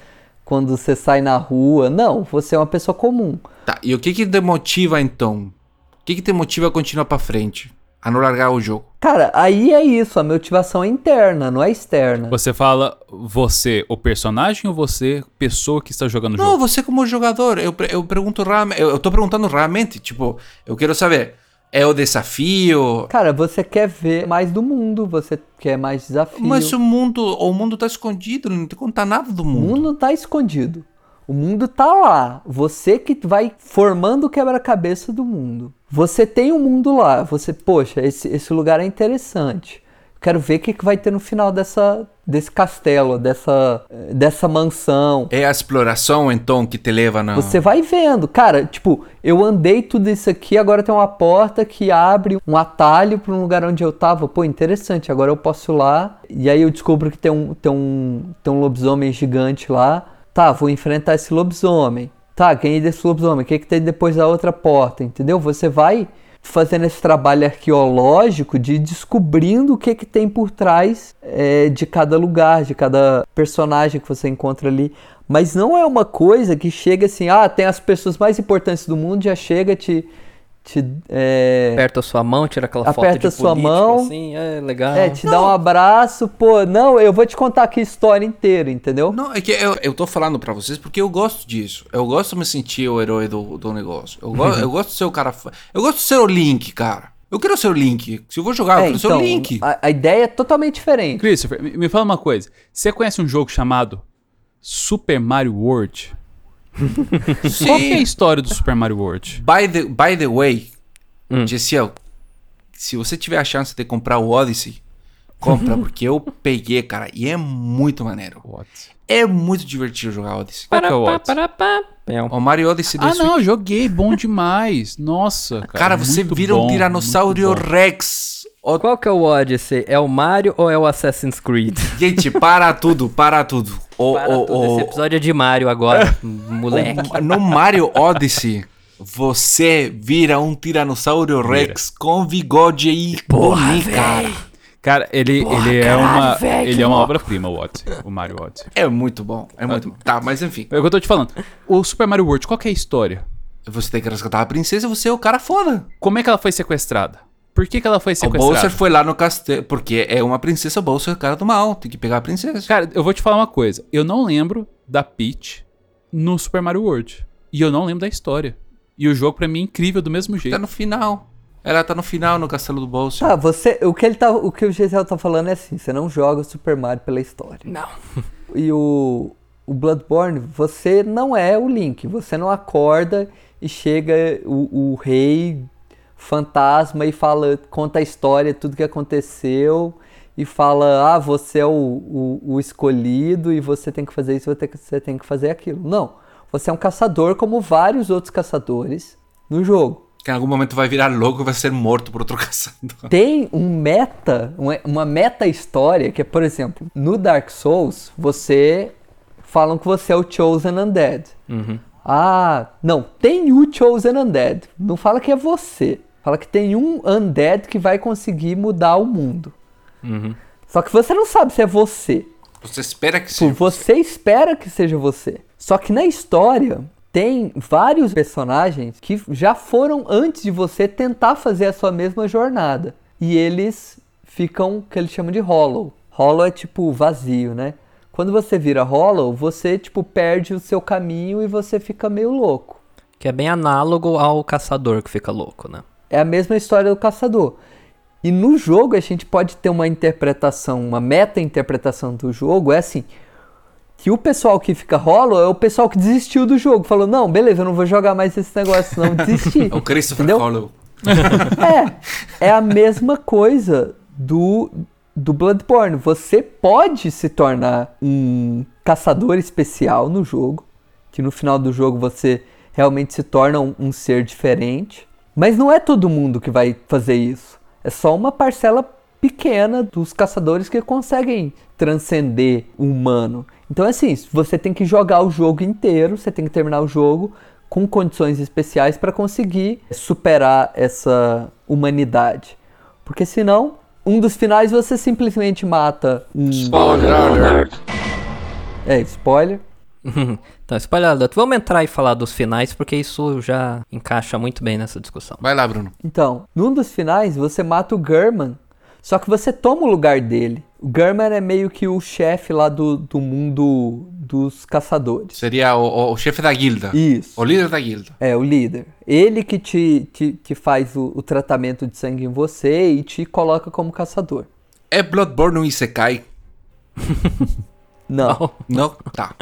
quando você sai na rua. Não, você é uma pessoa comum. Tá, e o que que te motiva então? O que que te motiva a continuar pra frente? A não largar o jogo? Cara, aí é isso, a motivação é interna, não é externa. Você fala você, o personagem, ou você, pessoa que está jogando o Não, jogo? você como jogador, eu, eu pergunto realmente, eu, eu tô perguntando realmente, tipo, eu quero saber, é o desafio, Cara, você quer ver mais do mundo, você quer mais desafio. mas o mundo, o mundo tá escondido, não te conta nada do O mundo. mundo não tá escondido. O mundo tá lá. Você que vai formando o quebra-cabeça do mundo. Você tem um mundo lá. Você, poxa, esse, esse lugar é interessante. Quero ver o que, que vai ter no final dessa, desse castelo, dessa, dessa mansão. É a exploração então que te leva na Você vai vendo, cara, tipo, eu andei tudo isso aqui, agora tem uma porta que abre um atalho para um lugar onde eu tava. Pô, interessante, agora eu posso ir lá. E aí eu descubro que tem um, tem um, tem um lobisomem gigante lá. Tá, vou enfrentar esse lobisomem. Tá, ganhei desse lobisomem. O que, que tem depois da outra porta? Entendeu? Você vai fazendo esse trabalho arqueológico de descobrindo o que, que tem por trás é, de cada lugar, de cada personagem que você encontra ali. Mas não é uma coisa que chega assim, ah, tem as pessoas mais importantes do mundo, já chega, te. Te é, Aperta a sua mão, tira aquela foto Aperta de sua político, mão. assim, é legal. é, te dá um abraço, pô, não, eu vou te contar aqui a história inteira, entendeu? Não, é que eu, eu tô falando pra vocês porque eu gosto disso. Eu gosto de me sentir o herói do, do negócio. Eu, go, eu gosto de ser o cara. Eu gosto de ser o Link, cara. Eu quero ser o Link. Se eu vou jogar, eu É, quero ser o Link. a, a ideia é totalmente diferente. Christopher, me, me fala uma coisa. Você conhece um jogo chamado Super Mario World? Qual que é a história do Super Mario World? By the, by the way, Hum. Gessiel, se você tiver a chance de comprar o Odyssey, compra, porque eu peguei, cara, e é muito maneiro. What? É muito divertido jogar Odyssey. Qual que é o Odyssey? pará, pá. É um- O Mario Odyssey do Ah, Switch. não, joguei, bom demais. Nossa, cara. Cara, você vira um bom, Tiranossauro muito bom. Rex. Ó, Qual que é o Odyssey? É o Mario ou é o Assassin's Creed? Gente, para tudo, para tudo. O, Para o, tudo, o- Esse episódio é de Mario agora, moleque. o- no Mario Odyssey, você vira um Tiranossauro Rex com bigode e boné, cara. Cara, ele, ele é uma, ele é uma obra-prima, o Odyssey, o Mario Odyssey. É muito bom, é muito bom. Tá, mas enfim. É o que eu tô te falando. O Super Mario World, qual que é a história? Você tem que resgatar a princesa, você é o cara foda. Como é que ela foi sequestrada? Por que, que ela foi O sequestrada? Bowser foi lá no castelo, porque é uma princesa, o Bowser é o cara do mal, tem que pegar a princesa. Cara, eu vou te falar uma coisa. Eu não lembro da Peach no Super Mario World. E eu não lembro da história. E o jogo, pra mim, é incrível do mesmo Tá jeito. no final. Ela tá no final no castelo do Bowser. Tá, você, o que ele tá, o que o Gisele tá falando é assim, você não joga o Super Mario pela história. Não. E o, o Bloodborne, você não é o Link, você não acorda e chega o, o rei fantasma e fala, conta a história, tudo que aconteceu e fala, ah, você é o, o, o escolhido e você tem que fazer isso, você tem que- você tem que fazer aquilo. Não, você é um caçador como vários outros caçadores no jogo. Que em algum momento vai virar louco e vai ser morto por outro caçador. Tem um meta, uma- uma meta história que é, por exemplo, no Dark Souls, você falam que você é o Chosen Undead. Ah, não, tem o Chosen Undead. Não fala que é você. Fala que tem um Undead que vai conseguir mudar o mundo. Só que você não sabe se é você. Você espera que Tipo, seja. você espera que seja você. Só que na história tem vários personagens que já foram antes de você tentar fazer a sua mesma jornada. E eles ficam o que eles chamam de hollow. Hollow é tipo vazio, né? Quando você vira hollow, você tipo perde o seu caminho e você fica meio louco. Que é bem análogo ao caçador que fica louco, né? É a mesma história do caçador. E no jogo a gente pode ter uma interpretação, uma meta-interpretação do jogo, é assim, que o pessoal que fica hollow é o pessoal que desistiu do jogo, falou, não, beleza, eu não vou jogar mais esse negócio, não, desisti. É o Christopher Entendeu? Hollow. É, é a mesma coisa do, do Bloodborne. Você pode se tornar um caçador especial no jogo, que no final do jogo você realmente se torna um, um ser diferente. Mas não é todo mundo que vai fazer isso. É só uma parcela pequena dos caçadores que conseguem transcender o humano. Então, assim, você tem que jogar o jogo inteiro, você tem que terminar o jogo com condições especiais para conseguir superar essa humanidade. Porque senão, um dos finais você simplesmente mata um. Spoiler. É, spoiler. Então, spoiler alert. Vamos entrar e falar dos finais, porque isso já encaixa muito bem nessa discussão. Vai lá, Bruno. Então, num dos finais você mata o German, só que você toma o lugar dele. O German é meio que o chefe lá do, do mundo dos caçadores. Seria o, o- o chefe da guilda. Isso. O líder da guilda. É, o líder. Ele que te, te, te faz o, o tratamento de sangue em você e te coloca como caçador. É Bloodborne um Isekai? Não. Não? Tá.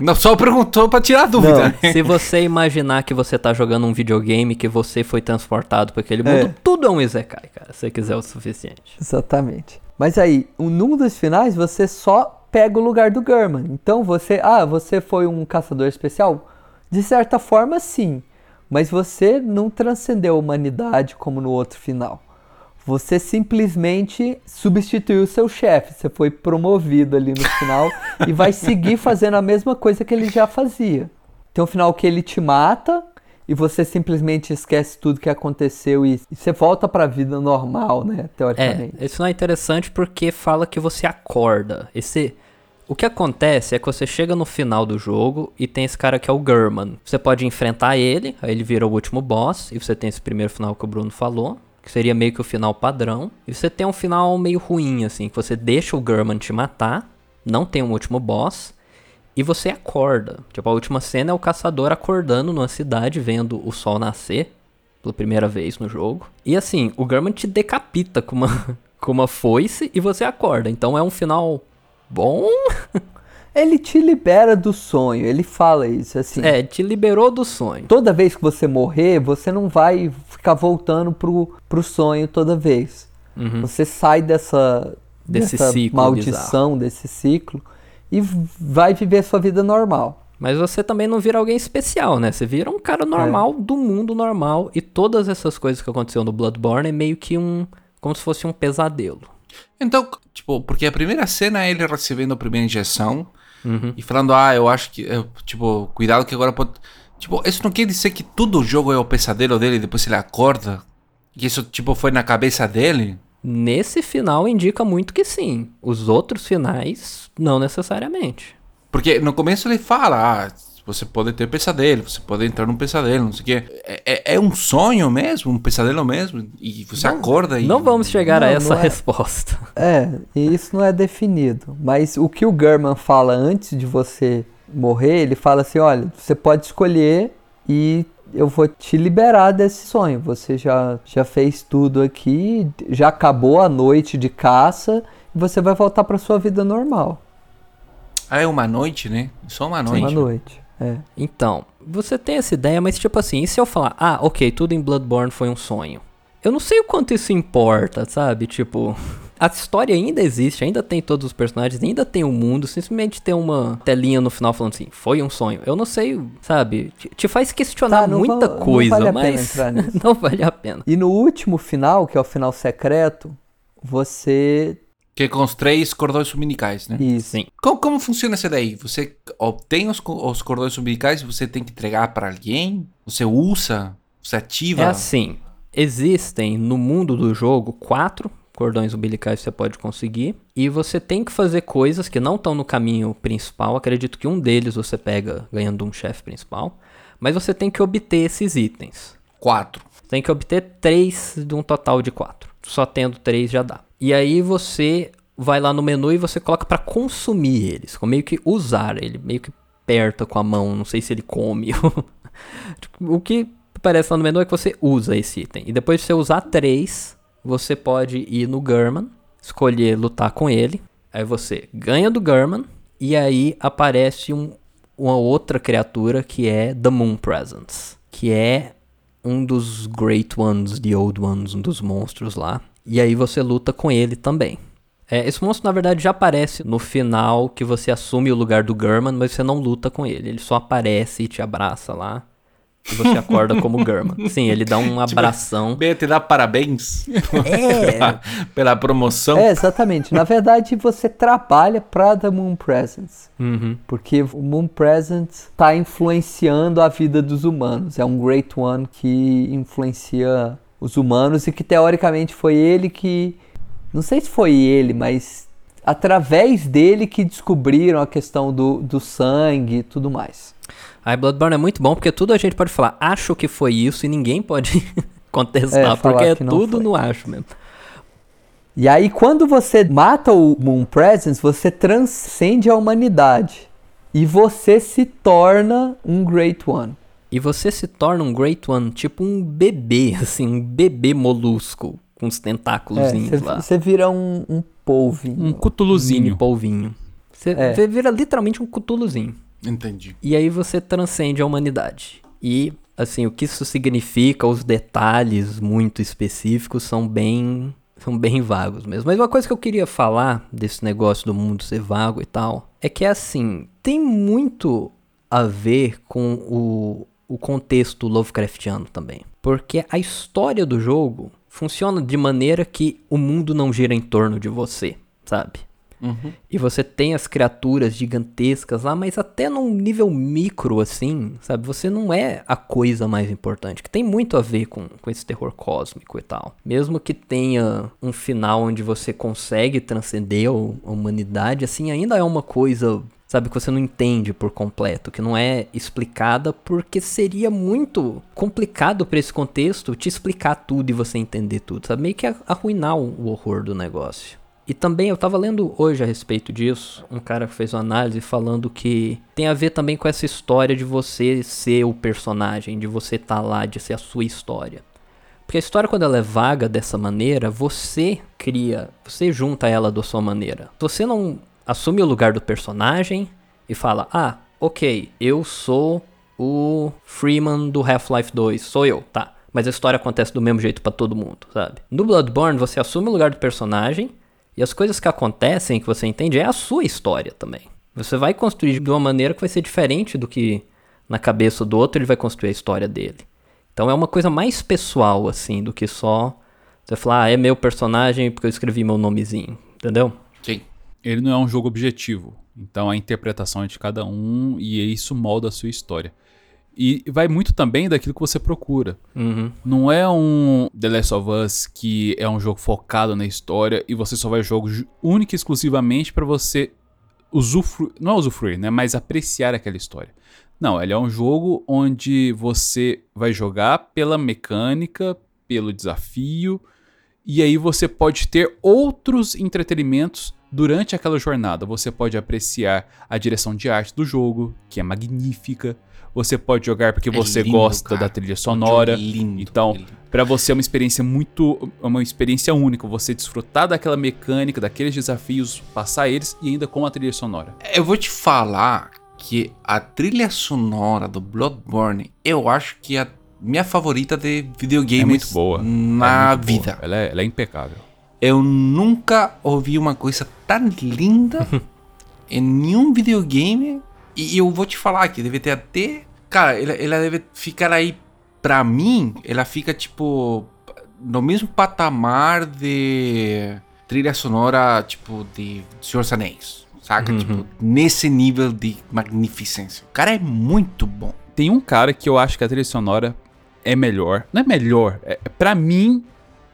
Não, só perguntou pra tirar a dúvida. né? Se você imaginar que você tá jogando um videogame que você foi transportado para aquele mundo, É. tudo é um Isekai, cara, se você quiser o suficiente. Exatamente. Mas aí, um- num dos finais, você só pega o lugar do German. Então você, ah, você foi um caçador especial? De certa forma, sim. Mas você não transcendeu a humanidade como no outro final. Você simplesmente substituiu seu chefe. Você foi promovido ali no final e vai seguir fazendo a mesma coisa que ele já fazia. Tem um final que ele te mata e você simplesmente esquece tudo que aconteceu e, você volta pra vida normal, né? É, Teoricamente. esse não é interessante porque fala que você acorda. Esse. O que acontece é que você chega no final do jogo e tem esse cara que é o German. Você pode enfrentar ele, aí ele vira o último boss, e você tem esse primeiro final que o Bruno falou, que seria meio que o final padrão. E você tem um final meio ruim, assim, que você deixa o German te matar, não tem um último boss, e você acorda. Tipo, a última cena é o caçador acordando numa cidade, vendo o sol nascer pela primeira vez no jogo. E assim, o German te decapita com uma, com uma foice e você acorda. Então é um final bom. Ele te libera do sonho, ele fala isso, assim. É, te liberou do sonho. Toda vez que você morrer, você não vai ficar voltando pro, pro sonho toda vez. Você sai dessa, Uhum. Desse dessa ciclo maldição, desse ciclo, e vai viver sua vida normal. Mas você também não vira alguém especial, né? Você vira um cara normal do mundo normal. E todas essas coisas que aconteceu no Bloodborne é meio que um. Como se fosse um pesadelo. Então, tipo, porque a primeira cena é ele recebendo a primeira injeção Uhum. e falando, ah, eu acho que, tipo, cuidado que agora pode. Tipo, isso não quer dizer que todo o jogo é o pesadelo dele e depois ele acorda? Que isso, tipo, foi na cabeça dele? Nesse final indica muito que sim. Os outros finais, não necessariamente. Porque no começo ele fala, ah, você pode ter pesadelo, você pode entrar num pesadelo, não sei o quê. É, é- é um sonho mesmo, um pesadelo mesmo? E você acorda e. Não vamos chegar a Não, essa não é. resposta. É, e isso não é definido. Mas o que o German fala antes de você morrer, ele fala assim: olha, você pode escolher e eu vou te liberar desse sonho. Você já, já fez tudo aqui, já acabou a noite de caça e você vai voltar para sua vida normal. Ah, é uma noite, né? Só uma noite. Uma noite. É. Então, você tem essa ideia, mas tipo assim, e se eu falar, ah, ok, tudo em Bloodborne foi um sonho? Eu não sei o quanto isso importa, sabe? Tipo, a história ainda existe, ainda tem todos os personagens, ainda tem o mundo, simplesmente tem uma telinha no final falando assim, foi um sonho. Eu não sei, sabe? Te, faz questionar Tá, não muita não coisa, vale a pena mas não vale a pena. E no último final, que é o final secreto, você. Que é com os três cordões umbilicais, né? Isso. Sim. Como, como funciona isso daí? Você obtém os, os cordões umbilicais e você tem que entregar para alguém? Você usa? Você ativa? É assim, existem no mundo do jogo quatro cordões umbilicais você pode conseguir. E você tem que fazer coisas que não estão no caminho principal. Acredito que um deles você pega ganhando um chefe principal. Mas você tem que obter esses itens. Quatro. Tem que obter três de um total de quatro. Só tendo três já dá. E aí você vai lá no menu e você coloca para consumir eles, meio que usar ele, meio que aperta com a mão, não sei se ele come. o que aparece lá no menu é que você usa esse item. E depois de você usar três, você pode ir no German, escolher lutar com ele. Aí você ganha do German e aí aparece um, uma outra criatura que é The Moon Presence, que é um dos Great Ones, The Old Ones, um dos monstros lá. E aí você luta com ele também. É, esse monstro, na verdade, já aparece no final que você assume o lugar do German, mas você não luta com ele. Ele só aparece e te abraça lá. E você acorda como German. Sim, ele dá um tipo, abração. Tipo, te dá parabéns é. pela, pela, promoção. É, exatamente. Na verdade, você trabalha para The Moon Presence. Uhum. Porque o Moon Presence está influenciando a vida dos humanos. É um Great One que influencia os humanos e que teoricamente foi ele que não sei se foi ele, mas através dele que descobriram a questão do, do sangue e tudo mais. A Bloodborne é muito bom porque tudo a gente pode falar, acho que foi isso e ninguém pode contestar, é, porque é tudo no acho mesmo. E aí, quando você mata o Moon Presence, você transcende a humanidade. E você se torna um Great One. E você se torna um Great One, tipo um bebê, assim, um bebê molusco com os tentáculos é, lá. Você vira um, um polvinho. Um cutuluzinho. Um polvinho. Você é. vira literalmente um cutuluzinho. Entendi. E aí você transcende a humanidade. E, assim, o que isso significa, os detalhes muito específicos são bem são bem vagos mesmo. Mas uma coisa que eu queria falar desse negócio do mundo ser vago e tal, é que assim, tem muito a ver com o, o contexto Lovecraftiano também. Porque a história do jogo funciona de maneira que o mundo não gira em torno de você, sabe? Uhum. E você tem as criaturas gigantescas lá, mas até num nível micro, assim, sabe? Você não é a coisa mais importante, que tem muito a ver com, com esse terror cósmico e tal. Mesmo que tenha um final onde você consegue transcender a humanidade, assim, ainda é uma coisa sabe, que você não entende por completo, que não é explicada, porque seria muito complicado para esse contexto te explicar tudo e você entender tudo, sabe? Meio que arruinar o horror do negócio. E também eu tava lendo hoje a respeito disso, um cara fez uma análise falando que tem a ver também com essa história de você ser o personagem, de você estar tá lá, de ser a sua história. Porque a história, quando ela é vaga dessa maneira, você cria, você junta ela da sua maneira. Você não assume o lugar do personagem e fala: Ah, ok, eu sou o Freeman do Half-Life 2, sou eu, tá. Mas a história acontece do mesmo jeito para todo mundo, sabe? No Bloodborne, você assume o lugar do personagem e as coisas que acontecem, que você entende, é a sua história também. Você vai construir de uma maneira que vai ser diferente do que na cabeça do outro ele vai construir a história dele. Então é uma coisa mais pessoal, assim, do que só você falar, ah, é meu personagem porque eu escrevi meu nomezinho, entendeu? Sim ele não é um jogo objetivo. Então a interpretação é de cada um e isso molda a sua história. E vai muito também daquilo que você procura. Uhum. Não é um The Last of Us que é um jogo focado na história e você só vai jogo única e exclusivamente para você usufruir, não é usufruir, né, mas apreciar aquela história. Não, ele é um jogo onde você vai jogar pela mecânica, pelo desafio, e aí você pode ter outros entretenimentos Durante aquela jornada, você pode apreciar a direção de arte do jogo, que é magnífica. Você pode jogar porque é você lindo, gosta cara. da trilha sonora. É lindo, então, é para você é uma experiência muito, uma experiência única. Você desfrutar daquela mecânica, daqueles desafios, passar eles e ainda com a trilha sonora. Eu vou te falar que a trilha sonora do Bloodborne, eu acho que é a minha favorita de videogames é muito boa. na é muito vida. Boa. Ela, é, ela é impecável. Eu nunca ouvi uma coisa tão linda em nenhum videogame. E eu vou te falar que deve ter até. Cara, ela, ela deve ficar aí. Pra mim, ela fica tipo. No mesmo patamar de trilha sonora, tipo, de Senhor dos Anéis. Saca? Uhum. Tipo, nesse nível de magnificência. O cara é muito bom. Tem um cara que eu acho que a trilha sonora é melhor. Não é melhor. É, pra mim,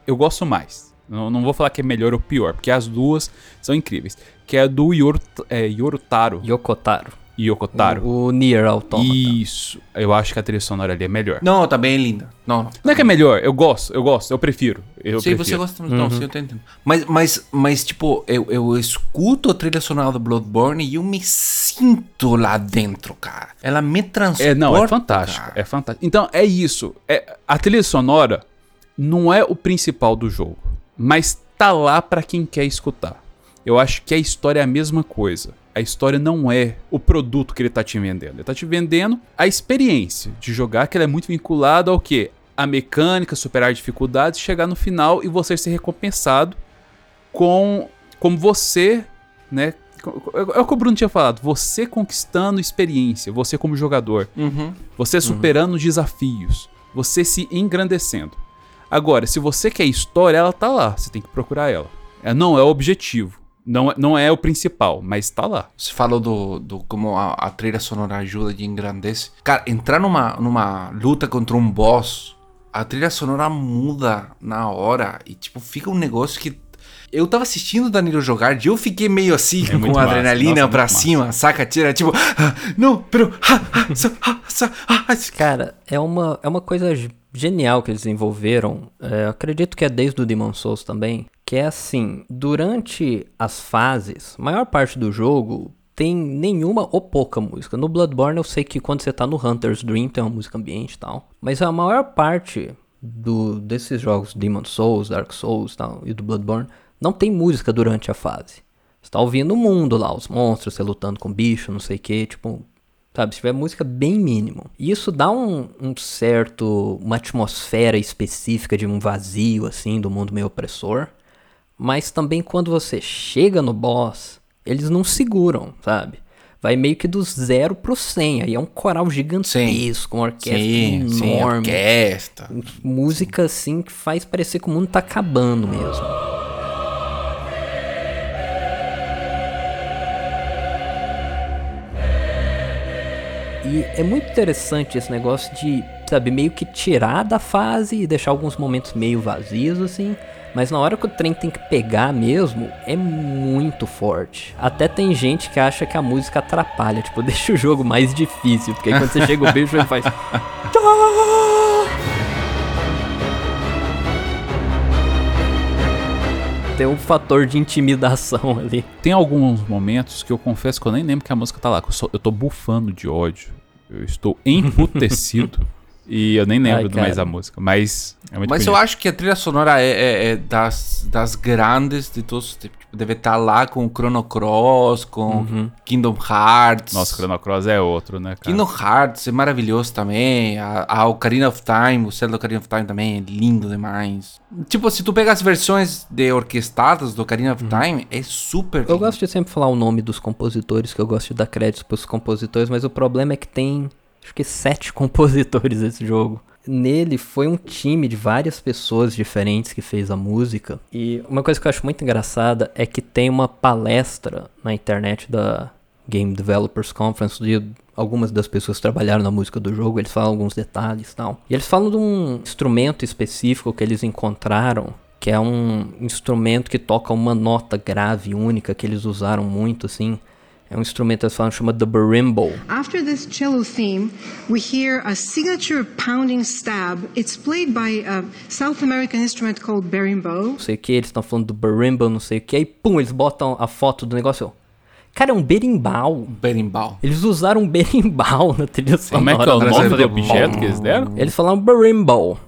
eu gosto mais Não, não vou falar que é melhor ou pior, porque as duas são incríveis. Que é a do Yor, é, Yorutaro. Yokotaro. Yokotaro. O, o Nier Automata. Isso. Eu acho que a trilha sonora ali é melhor. Não, também é linda. Não, não. Não é que é melhor, eu gosto, eu gosto, eu prefiro. Eu Sei, prefiro. você gosta Não, sim, eu tô entendendo. Mas, mas, mas tipo, eu, eu escuto a trilha sonora do Bloodborne e eu me sinto lá dentro, cara. Ela me transporta. É, não, é fantástico. cara. É fantástico. Então, é isso. É, a trilha sonora não é o principal do jogo, mas tá lá pra quem quer escutar. Eu acho que a história é a mesma coisa. A história não é o produto que ele tá te vendendo. Ele tá te vendendo a experiência de jogar, que ela é muito vinculada ao quê? A mecânica, superar dificuldades, chegar no final e você ser recompensado com como você, né? É o que o Bruno tinha falado. Você conquistando experiência, você como jogador. Uhum. Você superando desafios. Você se engrandecendo. Agora, se você quer história, ela tá lá. Você tem que procurar ela. É, não é o objetivo. Não, é- não é o principal, mas tá lá. Você falou do, do como a, a trilha sonora ajuda e engrandece. Cara, entrar numa, numa luta contra um boss, a trilha sonora muda na hora e, tipo, fica um negócio que. Eu tava assistindo o Danilo jogar e eu fiquei meio assim, É com a massa. adrenalina Nossa, pra muito cima, saca? Tira, tipo, ah, não, pero. ah, ah, sa- ah, ah, ah, Cara, é uma, é uma coisa genial que eles desenvolveram. É, acredito que é desde o Demon Souls também. Que é assim, durante as fases, maior parte do jogo tem nenhuma ou pouca música. No Bloodborne eu sei que quando você tá no Hunter's Dream tem uma música ambiente e tal. Mas a maior parte do, desses jogos, Demon Souls, Dark Souls tal, e do Bloodborne, não tem música durante a fase. Você tá ouvindo o mundo lá, os monstros, você lutando com bicho, não sei o que, tipo, Sabe, se tiver música bem mínimo. E isso dá um, um certo. uma atmosfera específica de um vazio, assim, do mundo meio opressor. Mas também quando você chega no boss, eles não seguram, sabe? Vai meio que do zero pro 100. Aí é um coral gigantesco, uma orquestra Sim, sim, enorme. orquestra. música assim que faz parecer que o mundo tá acabando mesmo. E é muito interessante esse negócio de, sabe, meio que tirar da fase e deixar alguns momentos meio vazios assim. Mas na hora que o trem tem que pegar mesmo, é muito forte. Até tem gente que acha que a música atrapalha, tipo, deixa o jogo mais difícil, porque aí quando você chega o bicho ele faz tem um fator de intimidação ali. Tem alguns momentos que eu confesso que eu nem lembro que a música tá lá. Eu, só- eu tô bufando de ódio. Eu estou emputecido. E eu nem lembro Ai, mais cara. a música. Mas é muito Mas eu bonito. acho que a trilha sonora é, é- é das, das grandes de todos os tempos. Tipo, deve estar lá com o Chrono Cross, com Kingdom Hearts. Nossa, Chrono Cross é outro, né, cara? Kingdom Hearts é maravilhoso também. A, a Ocarina of Time, o Zelda Ocarina of Time também é lindo demais. Tipo, se tu pega as versões de orquestradas do Ocarina of Time, é super Eu lindo. gosto de sempre falar o nome dos compositores, que eu gosto de dar créditos pros compositores, mas o problema é que tem, acho que sete compositores esse jogo. Nele foi um time de várias pessoas diferentes que fez a música. E uma coisa que eu acho muito engraçada é que tem uma palestra na internet da Game Developers Conference de algumas das pessoas que trabalharam na música do jogo, eles falam alguns detalhes e tal. E eles falam de um instrumento específico que eles encontraram que é um instrumento que toca uma nota grave única que eles usaram muito assim. É um instrumento eles falam chama the berimbau. After this cello theme, we hear a signature pounding stab. It's played by a South American instrument called berimbau. Não sei o que, eles estão falando do berimbau, não sei o que, aí pum, eles botam a foto do negócio. eu, Cara, é um berimbau. Berimbau. Eles usaram um berimbau na trilha Como é que é sonora. o nome do objeto que eles deram? Eles falaram berimbau.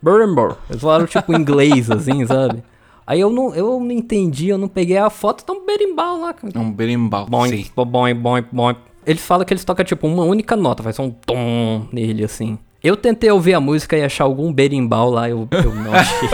Berimbau. Eles falaram tipo em inglês, assim, sabe? Aí eu não, eu não entendi, eu não peguei a foto, tá um berimbau lá, cara. É um berimbau. Boing, sim. boing, boing, boing. Ele fala que eles tocam tipo uma única nota, faz um tom nele assim. Eu tentei ouvir a música e achar algum berimbau lá, eu, eu não achei.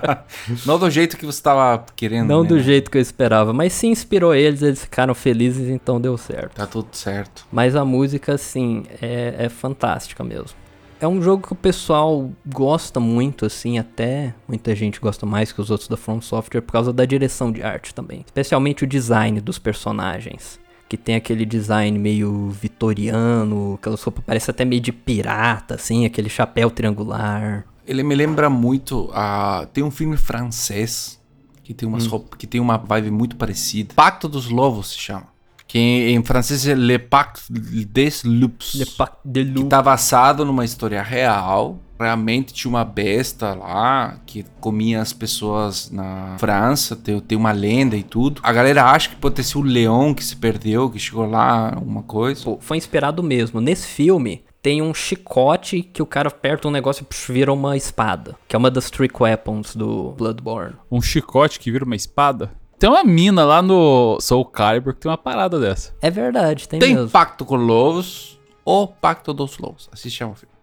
Não do jeito que você tava querendo. não né? do jeito que eu esperava, mas se inspirou eles, eles ficaram felizes, então deu certo. Tá tudo certo. Mas a música, assim, é, é fantástica mesmo. É um jogo que o pessoal gosta muito, assim, até muita gente gosta mais que os outros da From Software por causa da direção de arte também. Especialmente o design dos personagens. Que tem aquele design meio vitoriano, aquela roupa parece até meio de pirata, assim, aquele chapéu triangular. Ele me lembra muito a. Tem um filme francês que tem, umas roupa- que tem uma vibe muito parecida. Pacto dos Lobos se chama. Que em, em francês é Le Pacte des Loups. Le Pacte de que Loup. tá basado numa história real. Realmente tinha uma besta lá que comia as pessoas na França. Tem, tem uma lenda e tudo. A galera acha que pode ter sido o leão que se perdeu, que chegou lá, alguma coisa. Pô, foi inspirado mesmo. Nesse filme, tem um chicote que o cara aperta um negócio e vira uma espada. Que é uma das trick weapons do Bloodborne. Um chicote que vira uma espada. Tem uma mina lá no Soul Calibur que tem uma parada dessa. É verdade, tem, Tem mesmo. Pacto com Lobos, o Pacto dos Lobos. Assim se chama o filme.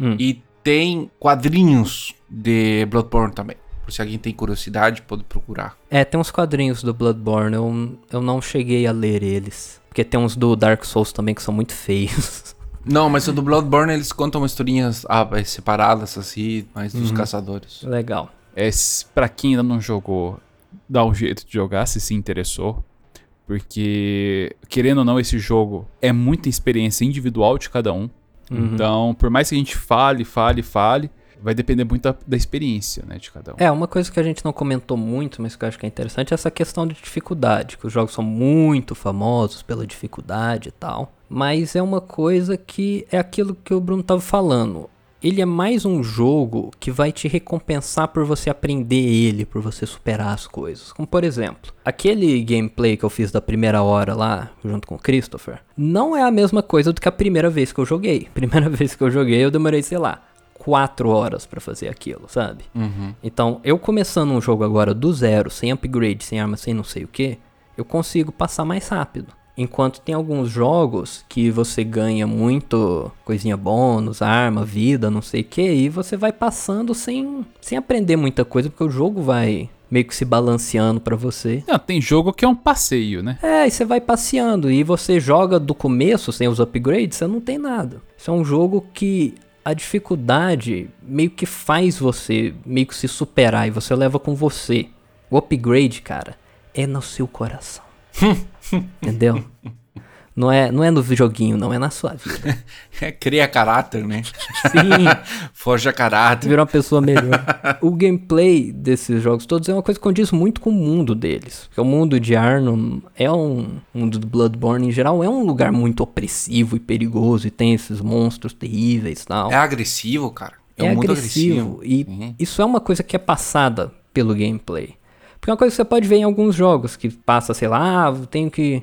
Hum. E tem quadrinhos de Bloodborne também. Por se alguém tem curiosidade, pode procurar. É, tem uns quadrinhos do Bloodborne, eu, eu não cheguei a ler eles. Porque tem uns do Dark Souls também que são muito feios. Não, mas o do Bloodborne eles contam historinhas ah, eh, separadas, assim, mais dos caçadores. Legal. É, pra quem ainda não jogou, dá um jeito de jogar se se interessou. Porque, querendo ou não, esse jogo é muita experiência individual de cada um. Então, por mais que a gente fale, fale, fale, vai depender muito da, da experiência, né, de cada um. É, uma coisa que a gente não comentou muito, mas que eu acho que é interessante, é essa questão de dificuldade, que os jogos são muito famosos pela dificuldade e tal. Mas é uma coisa que é aquilo que o Bruno tava falando. Ele é mais um jogo que vai te recompensar por você aprender ele, por você superar as coisas. Como por exemplo, aquele gameplay que eu fiz da primeira hora lá, junto com o Christopher, não é a mesma coisa do que a primeira vez que eu joguei. Primeira vez que eu joguei, eu demorei, sei lá, quatro horas pra fazer aquilo, sabe? Então, eu começando um jogo agora do zero, sem upgrade, sem arma, sem não sei o que, eu consigo passar mais rápido. Enquanto tem alguns jogos que você ganha muito coisinha bônus, arma, vida, não sei o que, e você vai passando sem, sem aprender muita coisa, porque o jogo vai meio que se balanceando pra você. Não, tem jogo que é um passeio, né? É, e você vai passeando e você joga do começo sem os upgrades, você não tem nada. Isso é um jogo que a dificuldade meio que faz você meio que se superar e você leva com você. O upgrade, cara, é no seu coração. Entendeu? Não é, não é no joguinho, não, é na sua vida. Cria caráter, né? Sim, Forja caráter. virar uma pessoa melhor. O gameplay desses jogos todos é uma coisa que condiz muito com o mundo deles. Porque o mundo de Arnhem é um o mundo do Bloodborne em geral, é um lugar muito opressivo e perigoso e tem esses monstros terríveis e tal. É agressivo, cara. É, É um mundo agressivo, agressivo. e Sim. isso é uma coisa que é passada pelo gameplay. Porque é uma coisa que você pode ver em alguns jogos que passa, sei lá, ah, tenho que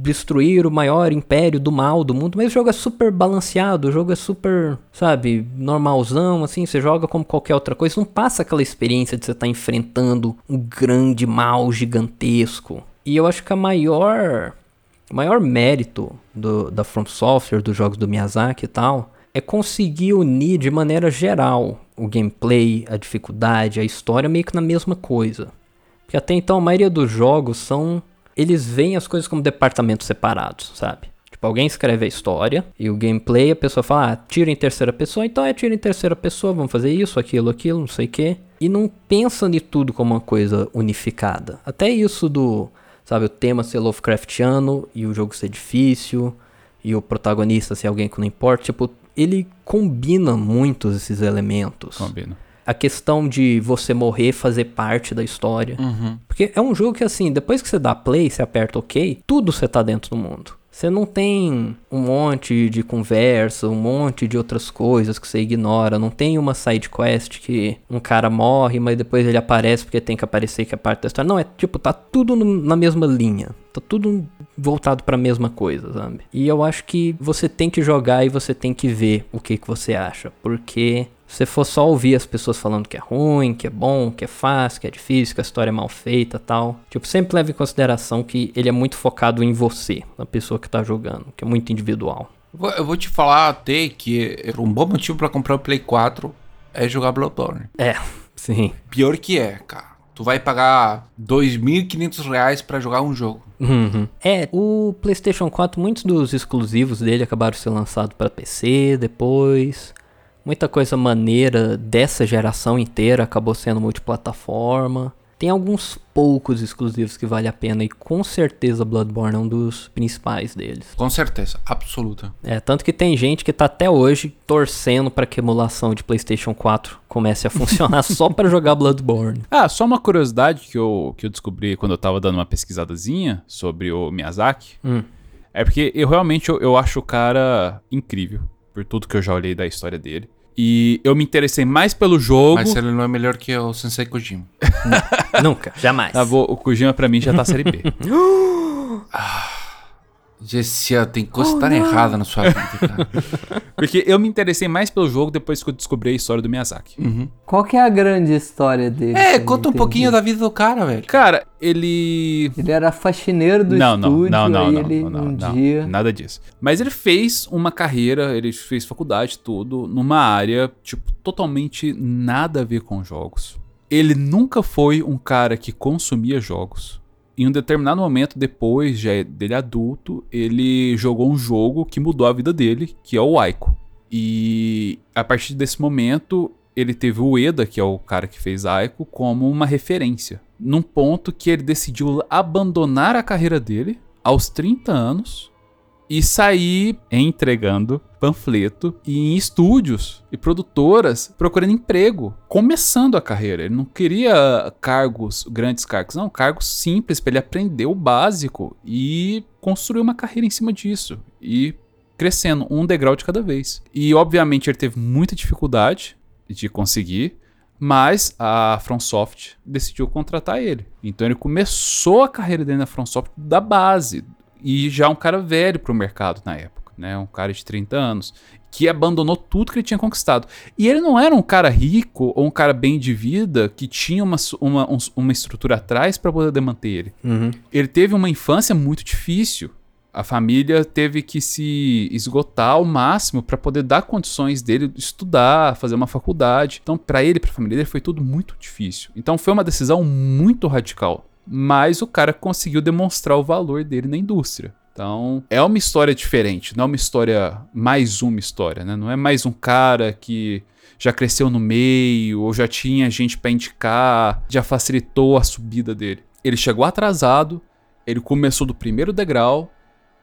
destruir o maior império do mal do mundo, mas o jogo é super balanceado, o jogo é super, sabe, normalzão, assim, você joga como qualquer outra coisa, não passa aquela experiência de você estar enfrentando um grande mal gigantesco. E eu acho que a maior o maior mérito do, da From Software, dos jogos do Miyazaki e tal, é conseguir unir de maneira geral o gameplay, a dificuldade, a história meio que na mesma coisa. Porque até então a maioria dos jogos são. Eles veem as coisas como departamentos separados, sabe? Tipo, alguém escreve a história e o gameplay a pessoa fala, ah, tira em terceira pessoa, então é tira em terceira pessoa, vamos fazer isso, aquilo, aquilo, não sei o quê. E não pensa de tudo como uma coisa unificada. Até isso do, sabe, o tema ser Lovecraftiano e o jogo ser difícil e o protagonista ser alguém que não importa, tipo, ele combina muitos esses elementos. Combina. A questão de você morrer fazer parte da história. Porque é um jogo que, assim, depois que você dá play, você aperta OK, tudo você tá dentro do mundo. Você não tem um monte de conversa, um monte de outras coisas que você ignora. Não tem uma side quest que um cara morre, mas depois ele aparece porque tem que aparecer que é parte da história. Não, é tipo, tá tudo no- na mesma linha. Tá tudo voltado pra mesma coisa, sabe? E eu acho que você tem que jogar e você tem que ver o que, que você acha. Porque se você for só ouvir as pessoas falando que é ruim, que é bom, que é fácil, que é difícil, que a história é mal feita tal. Tipo, sempre leve em consideração que ele é muito focado em você, na pessoa que tá jogando, que é muito individual. Eu vou te falar até que um bom motivo pra comprar o Play 4 é jogar Bloodborne. É, sim. Pior que é, cara. Tu vai pagar 2.500 reais pra jogar um jogo. Uhum. É, o PlayStation 4, muitos dos exclusivos dele acabaram sendo lançados para PC depois. Muita coisa maneira dessa geração inteira acabou sendo multiplataforma. Tem alguns poucos exclusivos que vale a pena e com certeza Bloodborne é um dos principais deles. Com certeza, absoluta. É, tanto que tem gente que tá até hoje torcendo para que a emulação de PlayStation 4 comece a funcionar só para jogar Bloodborne. Ah, só uma curiosidade que eu, que eu descobri quando eu tava dando uma pesquisadazinha sobre o Miyazaki. Hum. É porque eu realmente eu, eu acho o cara incrível, por tudo que eu já olhei da história dele. E eu me interessei mais pelo jogo. Mas ele não é melhor que o Sensei Kojima. Nunca, jamais. Ah, vou- o Kojima pra mim já tá série B. Jessia, tem coisa que tá errada na sua vida, cara. Porque eu me interessei mais pelo jogo depois que eu descobri a história do Miyazaki. Qual que é a grande história dele? É, conta um pouquinho da vida do cara, velho. Cara, ele. Ele era faxineiro do não, estúdio, não, não, não, ele não, não, um não, dia... nada disso. Mas ele fez uma carreira, ele fez faculdade, tudo, numa área, tipo, totalmente nada a ver com jogos. Ele nunca foi um cara que consumia jogos. Em um determinado momento, depois já dele adulto, ele jogou um jogo que mudou a vida dele, que é o Aiko. E a partir desse momento, ele teve o Eda, que é o cara que fez Aiko, como uma referência. Num ponto que ele decidiu abandonar a carreira dele aos 30 anos e sair entregando panfleto e em estúdios e produtoras procurando emprego, começando a carreira. Ele não queria cargos, grandes cargos, não, cargos simples para ele aprender o básico e construir uma carreira em cima disso e crescendo um degrau de cada vez. E obviamente ele teve muita dificuldade de conseguir, mas a FromSoft decidiu contratar ele. Então ele começou a carreira dele na FromSoft da base e já um cara velho pro mercado na época, né? Um cara de 30 anos que abandonou tudo que ele tinha conquistado. E ele não era um cara rico ou um cara bem de vida que tinha uma, uma, um- uma estrutura atrás para poder manter ele. Uhum. Ele teve uma infância muito difícil. A família teve que se esgotar ao máximo para poder dar condições dele estudar, fazer uma faculdade. Então, para ele, para a família dele, foi tudo muito difícil. Então, foi uma decisão muito radical. Mas o cara conseguiu demonstrar o valor dele na indústria. Então, é uma história diferente, não é uma história mais uma história, né? Não é mais um cara que já cresceu no meio ou já tinha gente para indicar, já facilitou a subida dele. Ele chegou atrasado, ele começou do primeiro degrau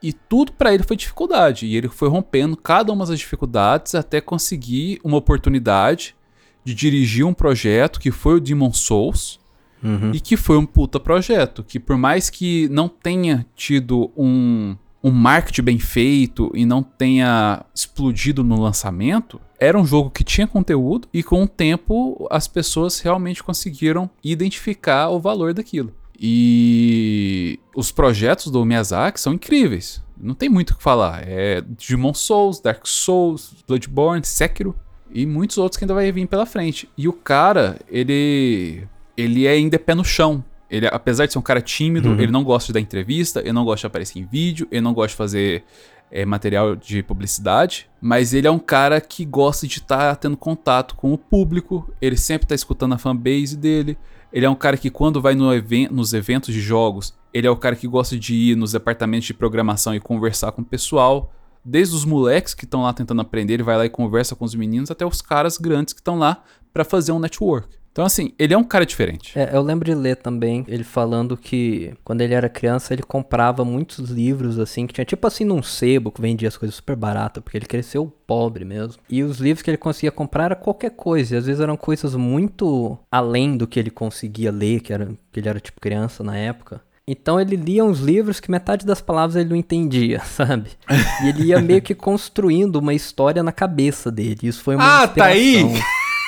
e tudo pra ele foi dificuldade. E ele foi rompendo cada uma das dificuldades até conseguir uma oportunidade de dirigir um projeto que foi o Demon Souls e que foi um puta projeto. Que por mais que não tenha tido um, um marketing bem feito e não tenha explodido no lançamento, era um jogo que tinha conteúdo e com o tempo as pessoas realmente conseguiram identificar o valor daquilo. E os projetos do Miyazaki são incríveis. Não tem muito o que falar. É Demon Souls, Dark Souls, Bloodborne, Sekiro e muitos outros que ainda vai vir pela frente. E o cara, ele ele é ainda pé no chão. Ele, apesar de ser um cara tímido, ele não gosta de dar entrevista, ele não gosta de aparecer em vídeo, ele não gosta de fazer é, material de publicidade, mas ele é um cara que gosta de estar tendo contato com o público, ele sempre tá escutando a fanbase dele. Ele é um cara que quando vai no nos eventos de jogos, ele é o cara que gosta de ir nos departamentos de programação e conversar com o pessoal. Desde os moleques que estão lá tentando aprender, ele vai lá e conversa com os meninos, até os caras grandes que estão lá para fazer um network. Então, assim, ele é um cara diferente. É, eu lembro de ler também ele falando que quando ele era criança ele comprava muitos livros assim, que tinha tipo assim num sebo que vendia as coisas super baratas, porque ele cresceu pobre mesmo. E os livros que ele conseguia comprar era qualquer coisa, e às vezes eram coisas muito além do que ele conseguia ler, que, era, que ele era tipo criança na época. Então ele lia uns livros que metade das palavras ele não entendia, sabe? E ele ia meio que construindo uma história na cabeça dele. Isso foi uma Ah, tá aí!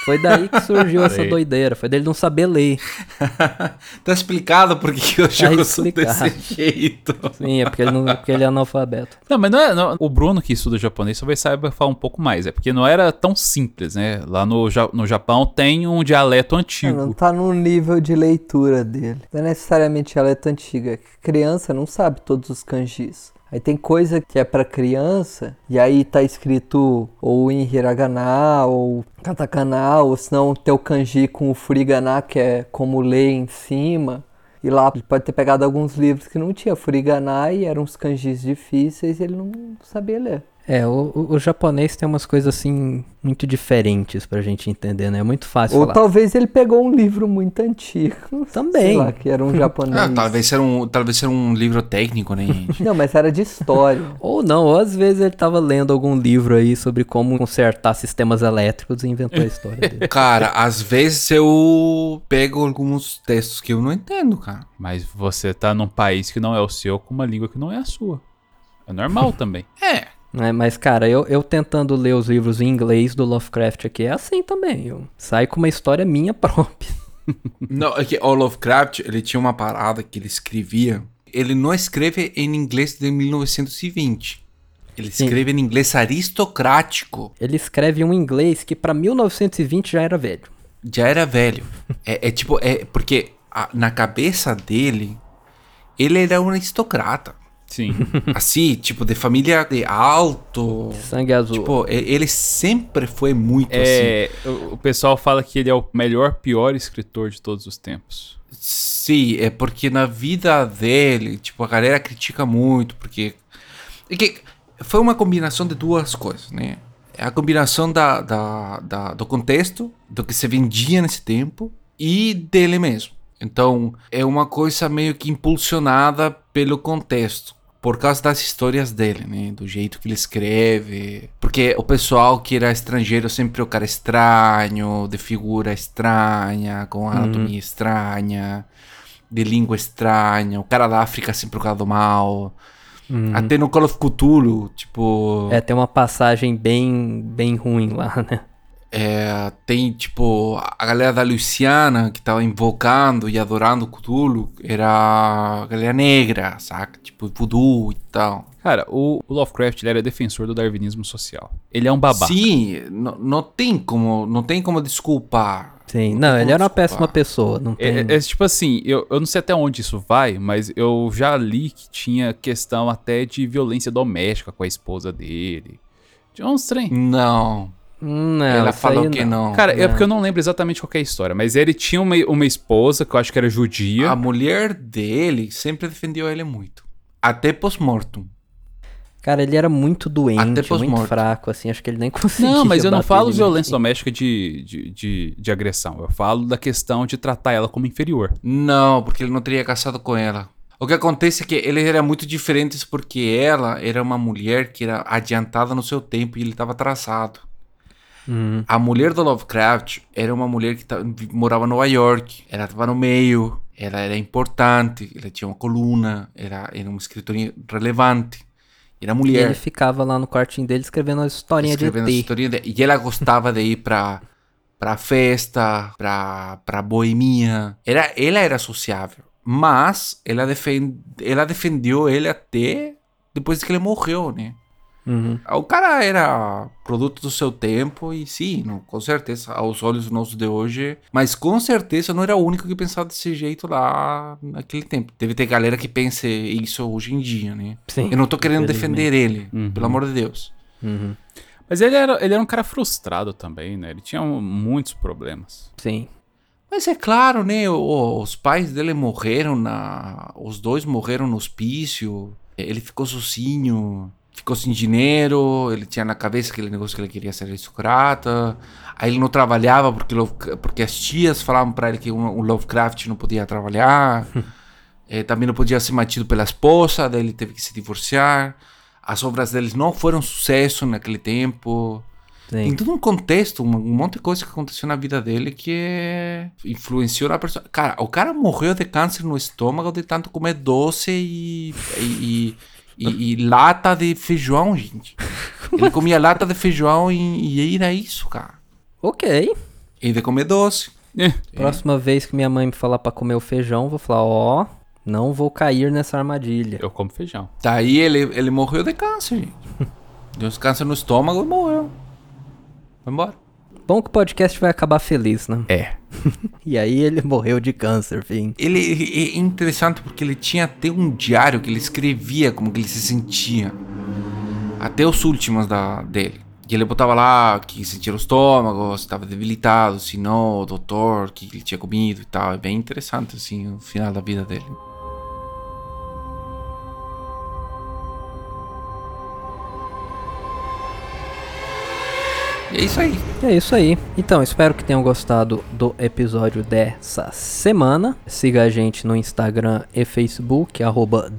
Foi daí que surgiu essa doideira. Foi dele não saber ler. tá explicado porque que eu jogo sou explicado. desse jeito. Sim, é porque ele, não, porque ele é analfabeto. Não, mas não é. não- o Bruno que estuda japonês só vai saber falar um pouco mais. É porque não era tão simples, né? Lá no, no Japão tem um dialeto É, antigo. Não tá no nível de leitura dele. Não é necessariamente a letra antiga. Criança não sabe todos os kanjis. Aí tem coisa que é pra criança, e aí tá escrito ou em hiragana, ou katakana, ou senão tem o kanji com o furigana, que é como ler em cima. E lá ele pode ter pegado alguns livros que não tinha furigana e eram uns kanjis difíceis e ele não sabia ler. É, o, o, o japonês tem umas coisas assim muito diferentes pra gente entender, né? É muito fácil Ou falar. talvez ele pegou um livro muito antigo. Também. Sei lá, que era um japonês. Ah, talvez seja um, talvez seja um livro técnico, né, gente? Não, mas era de história. Ou não, ou às vezes ele tava lendo algum livro aí sobre como consertar sistemas elétricos e inventou a história dele. Cara, às vezes eu pego alguns textos que eu não entendo, cara. Mas você tá num país que não é o seu, com uma língua que não é a sua. É normal também. É. Né, Mas, cara, eu, eu tentando ler os livros em inglês do Lovecraft aqui é assim também. Eu saio com uma história minha própria. Não, é que o Lovecraft, ele tinha uma parada que ele escrevia. Ele não escreve em inglês de 1920. Ele Sim. escreve em inglês aristocrático. Ele escreve um inglês que pra 1920 já era velho. Já era velho. É, é tipo, é porque a- na cabeça dele, ele era um aristocrata. Sim. Assim, tipo, de família de alto. Sangue azul. Tipo, ele sempre foi muito assim. É, o, o pessoal fala que ele é o melhor, pior escritor de todos os tempos. Sim, é porque na vida dele, tipo, a galera critica muito, porque. É que foi uma combinação de duas coisas, né? É a combinação da, da, da- do contexto, do que se vendia nesse tempo, e dele mesmo. Então, é uma coisa meio que impulsionada pelo contexto. Por causa das histórias dele, né? Do jeito que ele escreve. Porque o pessoal que era estrangeiro sempre é o cara estranho, de figura estranha, com anatomia estranha, de língua estranha. O cara da África sempre o cara do mal. Até no Call of Cthulhu, tipo. É, tem uma passagem bem, bem ruim lá, né? É, tem, tipo, a galera da Luciana que tava invocando e adorando Cthulhu era a galera negra, saca? Tipo, voodoo e tal. Cara, o, o Lovecraft ele era defensor do darwinismo social. Ele é um babaca. Sim, não, não tem como, não tem como desculpar. Sim, não, como ele era uma desculpar. péssima pessoa. Não tem... É, é- é tipo assim, eu, eu não sei até onde isso vai, mas eu já li que tinha questão até de violência doméstica com a esposa dele. Tinha uns trem. Não, não, ela falou que não. Cara, é não. porque eu não lembro exatamente qual que é a história, mas ele tinha uma, uma esposa que eu acho que era judia. A mulher dele sempre defendeu ele muito. Até pós-mortem. Cara, ele era muito doente, muito fraco, assim, acho que ele nem conseguia Não, mas eu não falo violência doméstica de, de, de, de agressão. Eu falo da questão de tratar ela como inferior. Não, porque ele não teria casado com ela. O que acontece é que eles eram muito diferentes porque ela era uma mulher que era adiantada no seu tempo e ele estava atrasado. Uhum. A mulher do Lovecraft era uma mulher que morava em Nova York. Ela estava no meio, ela era importante, ela tinha uma coluna, era, era uma escritora relevante. Era E mulher. ele ficava lá no quartinho dele escrevendo uma historinha escrevendo de as ET. historinhas de- E ela gostava de ir pra, pra festa, pra, pra boemia. Era, ela era sociável. Mas ela, defen, ela defendeu ele até depois que ele morreu, né? Uhum. O cara era produto do seu tempo e sim, não, com certeza, aos olhos nossos de hoje. Mas com certeza não era o único que pensava desse jeito lá naquele tempo. Deve ter galera que pense isso hoje em dia, né? Sim, Eu não tô querendo defender ele, Uhum. pelo amor de Deus. Uhum. Mas ele era, ele era um cara frustrado também, né? Ele tinha um- muitos problemas. Sim. Mas é claro, né? o- Os pais dele morreram na. Os dois morreram no hospício. Ele ficou sozinho. Ficou sem dinheiro. Ele tinha na cabeça aquele negócio que ele queria ser aristocrata. Aí ele não trabalhava porque, porque as tias falavam pra ele que o o Lovecraft não podia trabalhar. Eh, também não podia ser mantido pela esposa. Daí ele teve que se divorciar. As obras deles não foram sucesso naquele tempo. Tem Sim. todo um contexto, um, um monte de coisa que aconteceu na vida dele que é- influenciou na pessoa. Cara, o cara morreu de câncer no estômago de tanto comer doce e, e, e- e- e lata de feijão, gente. Ele comia lata de feijão e, e era isso, cara. Ok. E de comer doce. É, Próxima vez que minha mãe me falar pra comer o feijão, eu vou falar, ó, não vou cair nessa armadilha. eu como feijão. Daí ele, ele morreu de câncer, gente. Deu câncer no estômago e morreu. Foi embora. Bom que o podcast vai acabar feliz, né? É. E aí ele morreu de câncer, fim. Ele é interessante porque ele tinha até um diário que ele escrevia como que ele se sentia. Até os últimos da, dele. E ele botava lá que sentia o estômago, se estava debilitado, se não, o doutor, que ele tinha comido e tal. É bem interessante, assim, o final da vida dele. E é isso aí. É isso aí. Então, espero que tenham gostado do episódio dessa semana. Siga a gente no Instagram e Facebook, arroba.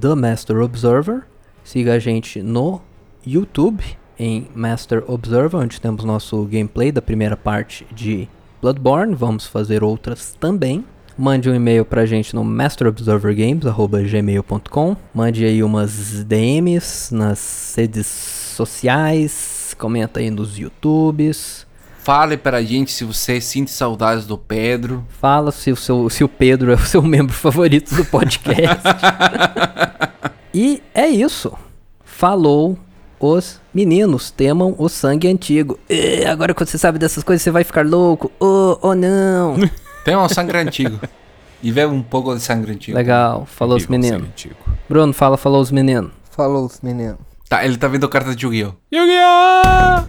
Siga a gente no YouTube, em Master Observer, onde temos nosso gameplay da primeira parte de Bloodborne. Vamos fazer outras também. Mande um e-mail pra gente no masterobservergames.gmail.com Mande aí umas DMs nas redes sociais. Comenta aí nos YouTubes. Fale pra gente se você sente saudades do Pedro. Fala se o, seu, se o Pedro é o seu membro favorito do podcast. e é isso. Falou os meninos. Temam o sangue antigo. Eh, agora que você sabe dessas coisas, você vai ficar louco. Oh, oh não. Tem um sangue antigo. E bebe um pouco de sangue antigo. Legal. Falou os o meninos. Bruno, fala, falou os meninos. Falou os meninos. Tá, ele tá vendo carta de Yu-Gi-Oh! Yu-Gi-Oh!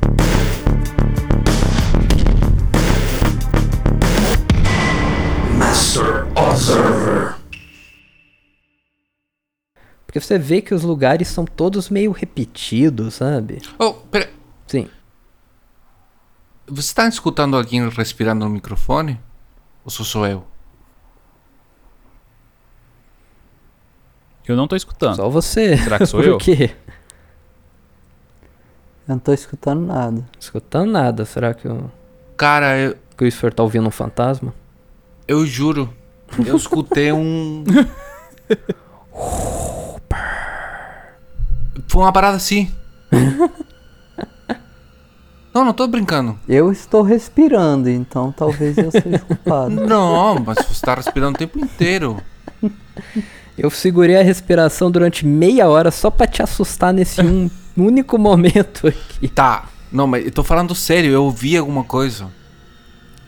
Porque você vê que os lugares são todos meio repetidos, sabe? Oh, pera. Sim. Você tá escutando alguém respirando no microfone? Ou sou só eu? Eu não tô escutando. Só você. Será que sou Por eu? quê? Eu não tô escutando nada. Escutando nada. Será que o Cara, eu, Christopher tá ouvindo um fantasma? eu juro. Eu escutei um. Foi uma parada assim. Não, não tô brincando. Eu estou respirando, então talvez eu seja culpado. Não, mas você tá respirando o tempo inteiro. Eu segurei a respiração durante meia hora só pra te assustar nesse um único momento aqui. Tá. Não, mas eu tô falando sério, eu ouvi alguma coisa.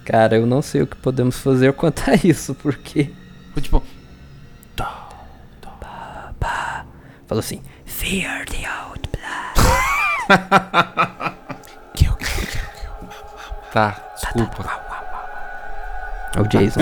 Cara, eu não sei o que podemos fazer quanto a isso, porque. Tipo. Falou assim: Fear the old blood. Tá, desculpa. É o Jason.